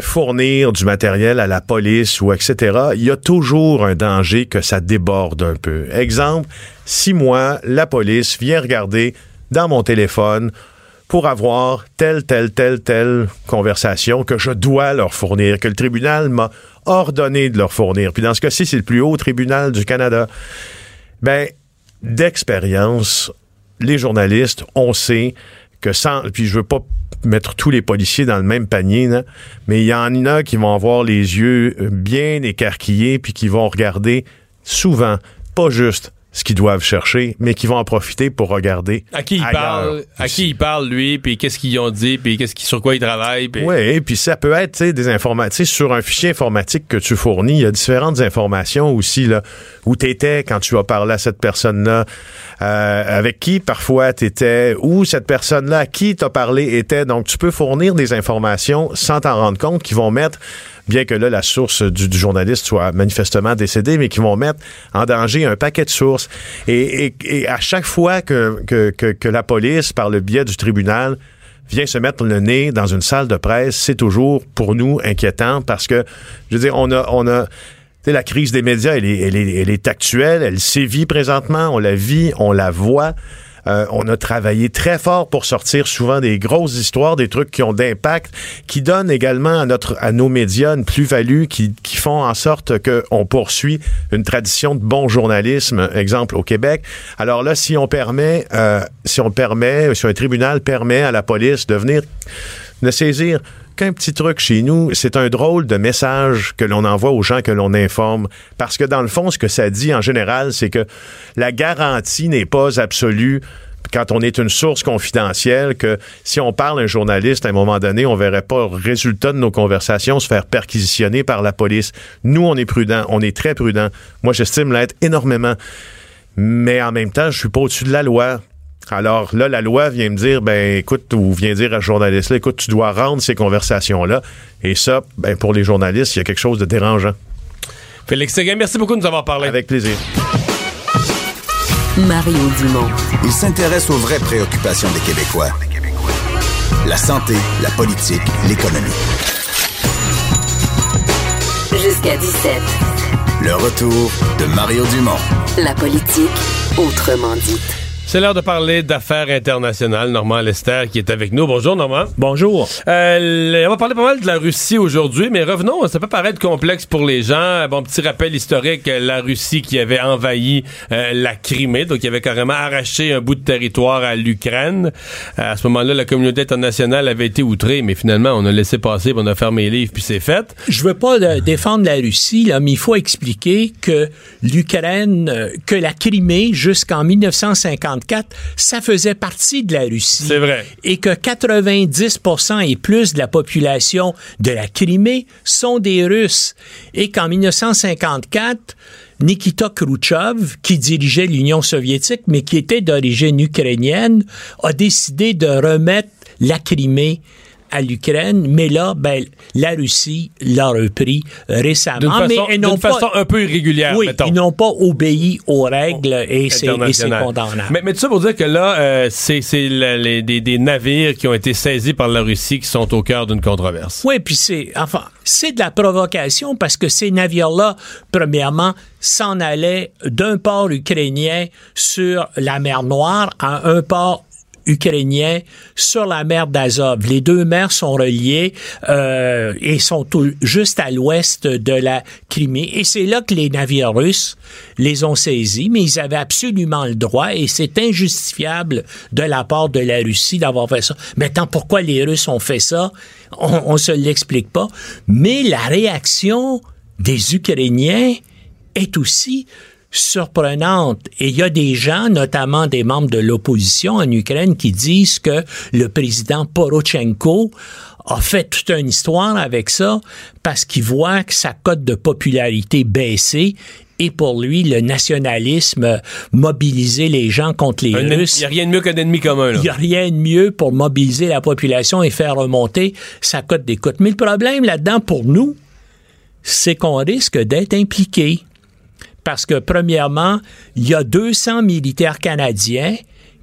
fournir du matériel à la police ou etc., il y a toujours un danger que ça déborde un peu. Exemple, si moi, la police vient regarder dans mon téléphone pour avoir telle, telle, telle, telle conversation que je dois leur fournir, que le tribunal m'a ordonné de leur fournir. Puis dans ce cas-ci, c'est le plus haut tribunal du Canada. Ben, d'expérience, les journalistes, on sait que sans, puis je veux pas mettre tous les policiers dans le même panier, mais il y en a qui vont avoir les yeux bien écarquillés puis qui vont regarder souvent, pas juste ce qu'ils doivent chercher, mais qui vont en profiter pour regarder. À qui il parle, à qui il parle lui, puis qu'est-ce qu'ils ont dit, puis qu'est-ce qui, sur quoi ils travaillent. Puis... Oui, puis ça peut être des informations sur un fichier informatique que tu fournis. Il y a différentes informations aussi là où tu étais quand tu as parlé à cette personne-là, euh, avec qui parfois tu étais, où cette personne-là à qui t'as parlé était. Donc tu peux fournir des informations sans t'en rendre compte qui vont mettre bien que là, la source du, journaliste soit manifestement décédée, mais qui vont mettre en danger un paquet de sources. Et, à chaque fois que, que, que, la police, par le biais du tribunal, vient se mettre le nez dans une salle de presse, c'est toujours pour nous inquiétant parce que, je veux dire, on a, on a, la crise des médias, elle est, elle, est, elle est actuelle, elle sévit présentement, on la vit, on la voit. Euh, on a travaillé très fort pour sortir souvent des grosses histoires, des trucs qui ont d'impact, qui donnent également à notre à nos médias une plus-value, qui, qui font en sorte qu'on poursuit une tradition de bon journalisme, exemple au Québec. Alors là, si on permet, euh, si on permet, si un tribunal permet à la police de venir de saisir qu'un petit truc chez nous, c'est un drôle de message que l'on envoie aux gens que l'on informe. Parce que dans le fond, ce que ça dit en général, c'est que la garantie n'est pas absolue quand on est une source confidentielle, que si on parle à un journaliste, à un moment donné, on verrait pas le résultat de nos conversations se faire perquisitionner par la police. Nous, on est prudent, on est très prudent. Moi, j'estime l'être énormément. Mais en même temps, je suis pas au-dessus de la loi. Alors là, la loi vient me dire, ben écoute, ou vient dire à ce journaliste-là, écoute, tu dois rendre ces conversations-là. Et ça, ben pour les journalistes, il y a quelque chose de dérangeant. Félix Séguin, merci beaucoup de nous avoir parlé. Avec plaisir. Mario Dumont. Il s'intéresse aux vraies préoccupations des Québécois. La santé, la politique, l'économie. Jusqu'à 17. Le retour de Mario Dumont. La politique, autrement dite. C'est l'heure de parler d'affaires internationales. Normand Lester qui est avec nous. Bonjour Normand. Bonjour. Euh, on va parler pas mal de la Russie aujourd'hui, mais revenons, ça peut paraître complexe pour les gens. Bon, petit rappel historique, la Russie qui avait envahi euh, la Crimée, donc qui avait carrément arraché un bout de territoire à l'Ukraine. Euh, à ce moment-là, la communauté internationale avait été outrée, mais finalement, on a laissé passer, on a fermé les livres, puis c'est fait. Je veux pas euh, défendre la Russie, là, mais il faut expliquer que l'Ukraine, euh, que la Crimée, jusqu'en 1950 ça faisait partie de la Russie. C'est vrai. Et que 90% et plus de la population de la Crimée sont des Russes. Et qu'en 1954, Nikita Khrouchtchev, qui dirigeait l'Union soviétique, mais qui était d'origine ukrainienne, a décidé de remettre la Crimée à l'Ukraine, mais là, ben, la Russie l'a repris récemment. D'une façon, mais ils façon un peu irrégulière, oui, mettons. ils n'ont pas obéi aux règles et c'est condamnable. Mais, mais tout ça pour dire que là, euh, c'est des, des navires qui ont été saisis par la Russie qui sont au cœur d'une controverse. Oui, puis c'est, enfin, c'est de la provocation parce que ces navires-là, premièrement, s'en allaient d'un port ukrainien sur la mer Noire à un port ukrainien sur la mer d'Azov. Les deux mers sont reliées euh, et sont juste à l'ouest de la Crimée. Et c'est là que les navires russes les ont saisis, mais ils avaient absolument le droit et c'est injustifiable de la part de la Russie d'avoir fait ça. Maintenant, pourquoi les Russes ont fait ça? On, on se l'explique pas. Mais la réaction des Ukrainiens est aussi surprenante. Et il y a des gens, notamment des membres de l'opposition en Ukraine, qui disent que le président Porochenko a fait toute une histoire avec ça parce qu'il voit que sa cote de popularité baissait et pour lui, le nationalisme, mobiliser les gens contre les Russes. Il n'y a rien de mieux qu'un ennemi commun. Il n'y a rien de mieux pour mobiliser la population et faire remonter sa cote d'écoute. Mais le problème là-dedans pour nous, c'est qu'on risque d'être impliqué parce que, premièrement, il y a 200 militaires canadiens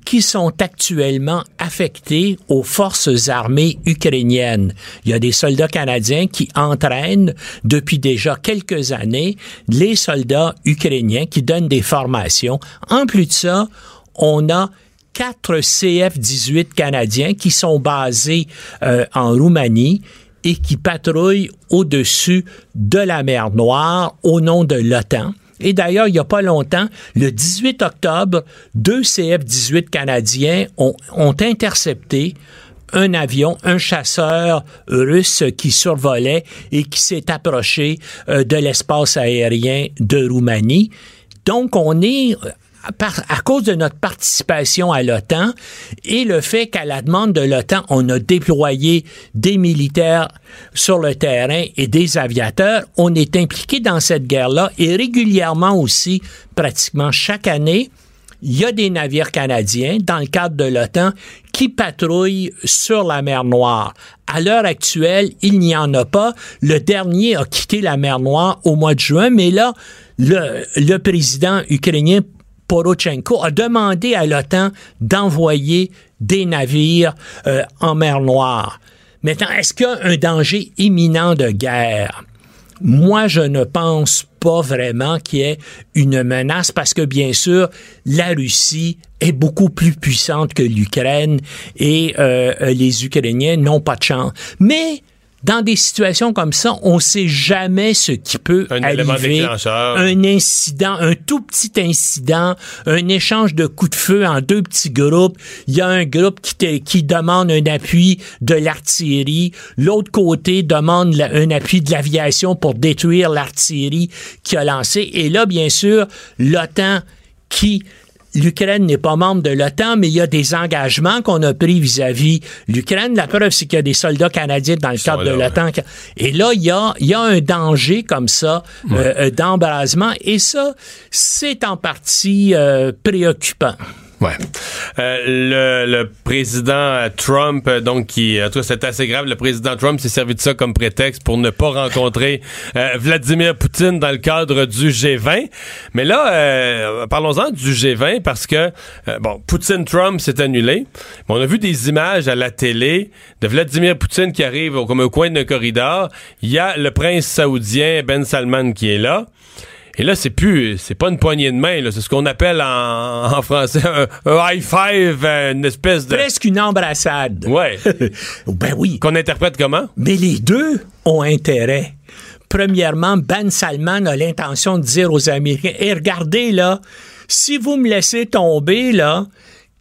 qui sont actuellement affectés aux forces armées ukrainiennes. Il y a des soldats canadiens qui entraînent depuis déjà quelques années les soldats ukrainiens qui donnent des formations. En plus de ça, on a quatre CF-18 canadiens qui sont basés euh, en Roumanie et qui patrouillent au-dessus de la mer Noire au nom de l'OTAN. Et d'ailleurs, il n'y a pas longtemps, le 18 octobre, deux CF-18 canadiens ont, ont intercepté un avion, un chasseur russe qui survolait et qui s'est approché euh, de l'espace aérien de Roumanie. Donc, on est à cause de notre participation à l'OTAN et le fait qu'à la demande de l'OTAN, on a déployé des militaires sur le terrain et des aviateurs, on est impliqué dans cette guerre-là et régulièrement aussi, pratiquement chaque année, il y a des navires canadiens dans le cadre de l'OTAN qui patrouillent sur la mer Noire. À l'heure actuelle, il n'y en a pas. Le dernier a quitté la mer Noire au mois de juin, mais là, le, président ukrainien Porochenko a demandé à l'OTAN d'envoyer des navires euh, en mer Noire. Maintenant, est-ce qu'il y a un danger imminent de guerre? Moi, je ne pense pas vraiment qu'il y ait une menace parce que, bien sûr, la Russie est beaucoup plus puissante que l'Ukraine et euh, les Ukrainiens n'ont pas de chance. Mais dans des situations comme ça, on sait jamais ce qui peut Un arriver. élément déclencheur. Un incident, un tout petit incident, un échange de coups de feu en deux petits groupes. Il y a un groupe qui, te- qui demande un appui de l'artillerie. L'autre côté demande la- un appui de l'aviation pour détruire l'artillerie qui a lancé. Et là, bien sûr, l'OTAN qui L'Ukraine n'est pas membre de l'OTAN, mais il y a des engagements qu'on a pris vis-à-vis l'Ukraine. La preuve, c'est qu'il y a des soldats canadiens dans le cadre de ouais. l'OTAN. Et là, il y a, il y a un danger comme ça euh, euh, d'embrasement. Et ça, c'est en partie euh, préoccupant. Ouais. Euh, le, le président Trump, euh, donc qui, en c'est assez grave. Le président Trump s'est servi de ça comme prétexte pour ne pas rencontrer euh, Vladimir Poutine dans le cadre du G20. Mais là, parlons-en du G20 parce que bon, Poutine-Trump s'est annulé. On a vu des images à la télé de Vladimir Poutine qui arrive comme au coin d'un corridor. Il y a le prince saoudien Ben Salman qui est là. Et là, c'est plus, c'est pas une poignée de main. C'est ce qu'on appelle en, en français un, un high five, euh, une espèce de. Presque une embrassade. Ouais. ben oui. Qu'on interprète comment? Mais les deux ont intérêt. Premièrement, Ben Salman a l'intention de dire aux Américains, et regardez là, si vous me laissez tomber là,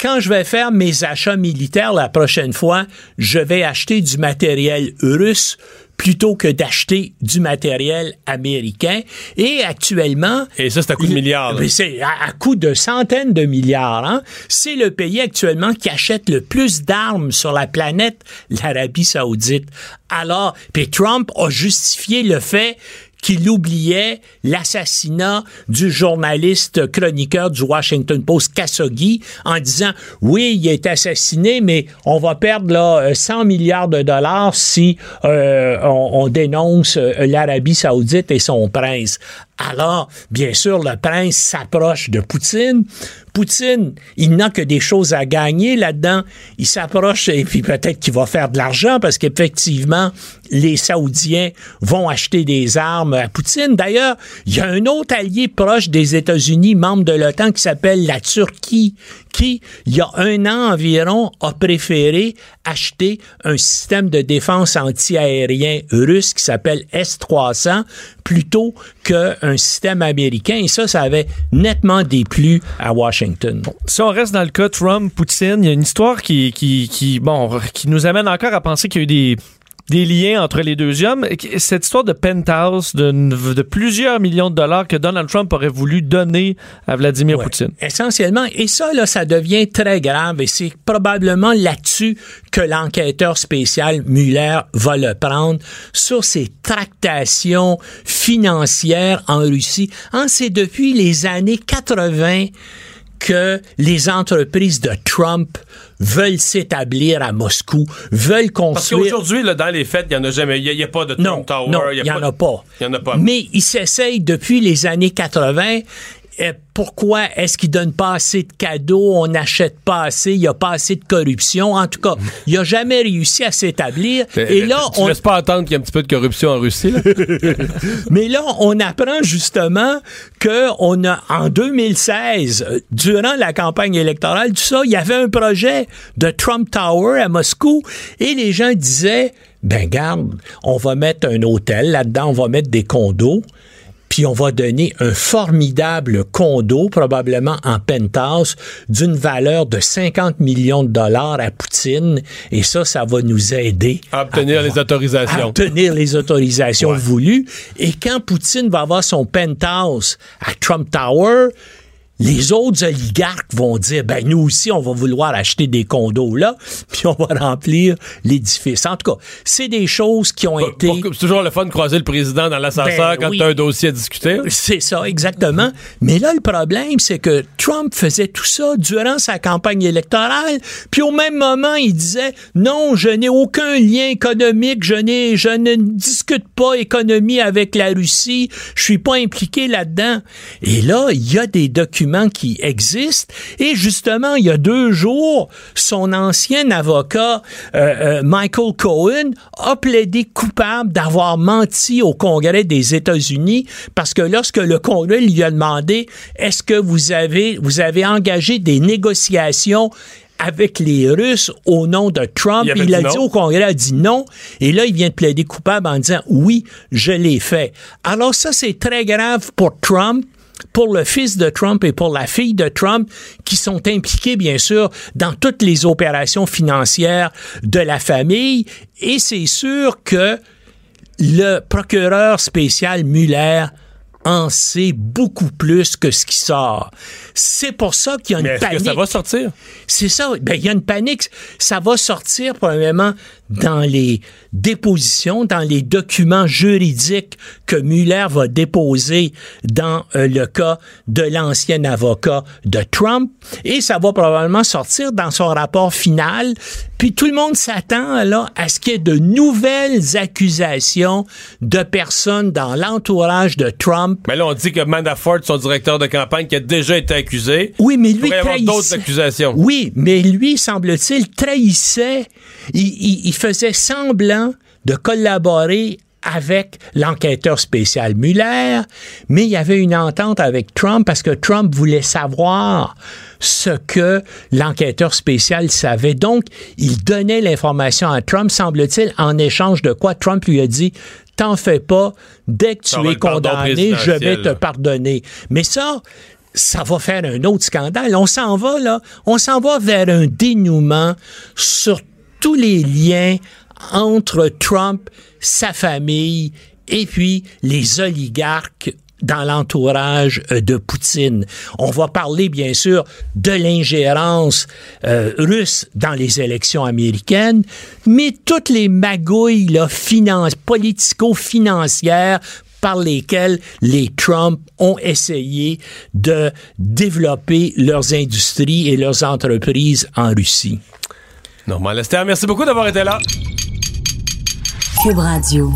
quand je vais faire mes achats militaires la prochaine fois, je vais acheter du matériel russe plutôt que d'acheter du matériel américain. Et actuellement... Et ça, c'est à coup de milliards. c'est à, à coût de centaines de milliards. Hein? C'est le pays actuellement qui achète le plus d'armes sur la planète, l'Arabie saoudite. Alors, puis Trump a justifié le fait qu'il oubliait l'assassinat du journaliste chroniqueur du Washington Post Khashoggi en disant oui il est assassiné mais on va perdre là euh, 100 milliards de dollars si euh, on, on dénonce euh, l'Arabie saoudite et son prince alors bien sûr le prince s'approche de Poutine Poutine, il n'a que des choses à gagner là-dedans. Il s'approche et puis peut-être qu'il va faire de l'argent parce qu'effectivement, les Saoudiens vont acheter des armes à Poutine. D'ailleurs, il y a un autre allié proche des États-Unis, membre de l'OTAN, qui s'appelle la Turquie, qui, il y a un an environ, a préféré acheter un système de défense anti-aérien russe qui s'appelle S-300 plutôt qu'un système américain. Et ça, ça avait nettement déplu à Washington. Si on reste dans le cas Trump-Poutine, il y a une histoire qui, qui, qui, bon, qui nous amène encore à penser qu'il y a eu des, des liens entre les deux hommes. Cette histoire de penthouse de, de plusieurs millions de dollars que Donald Trump aurait voulu donner à Vladimir Ouais. Poutine. Essentiellement, et ça, là, ça devient très grave, et c'est probablement là-dessus que l'enquêteur spécial Mueller va le prendre, sur ces tractations financières en Russie. Hein, c'est depuis les années 80 que les entreprises de Trump veulent s'établir à Moscou, veulent Parce construire... qu'aujourd'hui, là, dans les fêtes, il n'y en a jamais. Il n'y a, pas de Trump Non, Tower. non, il n'y en a pas. Il n'y en a pas. Mais il s'essaye depuis les années 80. Euh, pourquoi est-ce qu'il donne pas assez de cadeaux, on n'achète pas assez, il n'y a pas assez de corruption? En tout cas, il n'a jamais réussi à s'établir. Et là, tu on, laisses pas entendre qu'il y a un petit peu de corruption en Russie, là? mais là, on apprend justement que on a en 2016, euh, durant la campagne électorale, tout ça, il y avait un projet de Trump Tower à Moscou et les gens disaient ben garde, on va mettre un hôtel là-dedans, on va mettre des condos. Puis on va donner un formidable condo, probablement en penthouse, d'une valeur de 50 millions de dollars à Poutine. Et ça, ça va nous aider À obtenir les à autorisations. obtenir les autorisations voulues. Et quand Poutine va avoir son penthouse à Trump Tower, les autres oligarques vont dire, ben nous aussi, on va vouloir acheter des condos là, puis on va remplir l'édifice. En tout cas, c'est des choses qui ont été... C'est toujours le fun de croiser le président dans l'ascenseur Ben quand oui. tu as un dossier à discuter. C'est ça, exactement. Mais là, le problème, c'est que Trump faisait tout ça durant sa campagne électorale, puis au même moment, il disait non, je n'ai aucun lien économique, je n'ai, je ne discute pas économie avec la Russie, je suis pas impliqué là-dedans. Et là, il y a des documents qui existent. Et justement, il y a deux jours, son ancien avocat, euh, euh, Michael Cohen, a plaidé coupable d'avoir menti au Congrès des États-Unis parce que lorsque le Congrès lui a demandé est-ce que vous avez, vous avez engagé des négociations avec les Russes au nom de Trump? Il Il, avait dit a dit au Congrès, il a dit non. Et là, il vient de plaider coupable en disant oui, je l'ai fait. Alors ça, c'est très grave pour Trump pour le fils de Trump et pour la fille de Trump qui sont impliqués, bien sûr, dans toutes les opérations financières de la famille. Et c'est sûr que le procureur spécial Mueller en sait beaucoup plus que ce qui sort. C'est pour ça qu'il y a une Mais est-ce que panique. ça va sortir? C'est ça. Ben, il y a une panique. Ça va sortir probablement dans les dépositions, dans les documents juridiques que Mueller va déposer dans euh, le cas de l'ancien avocat de Trump. Et ça va probablement sortir dans son rapport final. Puis tout le monde s'attend là à ce qu'il y ait de nouvelles accusations de personnes dans l'entourage de Trump. Mais là, on dit que Manafort, son directeur de campagne, qui a déjà été accusé. Oui, mais Il lui avoir trahissait- d'autres accusations. Oui, mais lui, semble-t-il, trahissait. Il, il- il faisait semblant de collaborer avec l'enquêteur spécial Mueller, mais il y avait une entente avec Trump parce que Trump voulait savoir ce que l'enquêteur spécial savait. Donc, il donnait l'information à Trump, semble-t-il, en échange de quoi Trump lui a dit T'en fais pas, dès que tu es condamné, je vais te pardonner. Mais ça, ça va faire un autre scandale. On s'en va, là. On s'en va vers un dénouement sur tous les liens entre Trump, sa famille et puis les oligarques dans l'entourage euh, de Poutine. On va parler bien sûr de l'ingérence euh, russe dans les élections américaines, mais toutes les magouilles politico-financières par lesquelles les Trump ont essayé de développer leurs industries et leurs entreprises en Russie. Normand Lester, merci beaucoup d'avoir été là. Cube Radio.